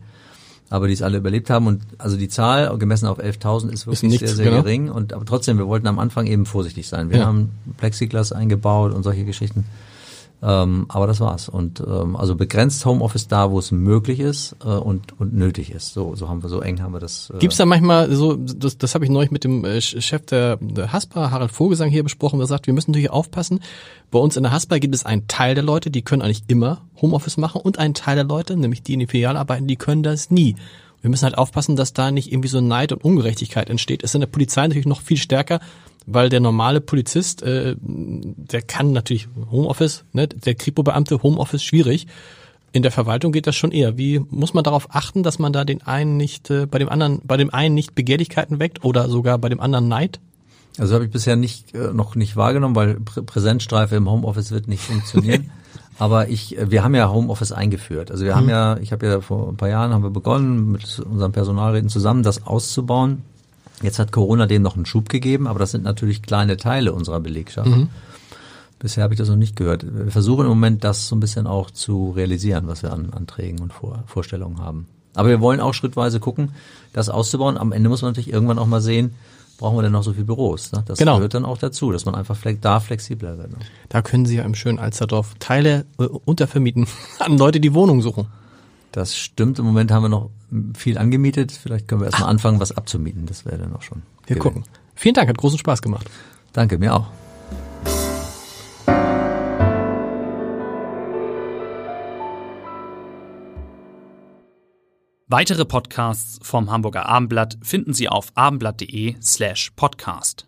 aber die es alle überlebt haben. Und also die Zahl, gemessen auf 11.000, ist wirklich ist nichts, sehr, sehr genau. gering. Und aber trotzdem, wir wollten am Anfang eben vorsichtig sein. Wir ja. haben Plexiglas eingebaut und solche Geschichten. Ähm, aber das war's. Und ähm, also begrenzt Homeoffice da, wo es möglich ist äh, und, und nötig ist. So, so haben wir, so eng haben wir das. Äh Gibt's da manchmal so, das, das habe ich neulich mit dem äh, Chef der, der Haspa, Harald Vogelsang, hier besprochen, der sagt, wir müssen natürlich aufpassen. Bei uns in der Haspa gibt es einen Teil der Leute, die können eigentlich immer Homeoffice machen und einen Teil der Leute, nämlich die in die Filiale arbeiten, die können das nie. Wir müssen halt aufpassen, dass da nicht irgendwie so Neid und Ungerechtigkeit entsteht. Es ist in der Polizei natürlich noch viel stärker, weil der normale Polizist, äh, der kann natürlich Homeoffice, ne, der Kripo-Beamte Homeoffice schwierig. In der Verwaltung geht das schon eher. Wie muss man darauf achten, dass man da den einen nicht, äh, bei dem anderen, bei dem einen nicht Begehrlichkeiten weckt oder sogar bei dem anderen Neid? Also habe ich bisher nicht äh, noch nicht wahrgenommen, weil Prä Präsenzstreife im Homeoffice wird nicht funktionieren. Aber ich, äh, wir haben ja Homeoffice eingeführt. Also wir mhm. haben ja, ich habe ja vor ein paar Jahren haben wir begonnen, mit unseren Personalräten zusammen das auszubauen. Jetzt hat Corona dem noch einen Schub gegeben, aber das sind natürlich kleine Teile unserer Belegschaft. Mhm. Bisher habe ich das noch nicht gehört. Wir versuchen im Moment, das so ein bisschen auch zu realisieren, was wir an Anträgen und Vor Vorstellungen haben. Aber wir wollen auch schrittweise gucken, das auszubauen. Am Ende muss man natürlich irgendwann auch mal sehen, brauchen wir denn noch so viele Büros? Ne? Das genau. gehört dann auch dazu, dass man einfach da flexibler wird. Ne? Da können Sie ja im schönen Alsterdorf Teile äh, untervermieten an Leute, die Wohnungen suchen. Das stimmt. Im Moment haben wir noch viel angemietet. Vielleicht können wir erstmal anfangen, was abzumieten. Das wäre dann auch schon. Wir gewinnt. gucken. Vielen Dank, hat großen Spaß gemacht. Danke, mir auch. Weitere Podcasts vom Hamburger Abendblatt finden Sie auf abendblatt.de slash podcast.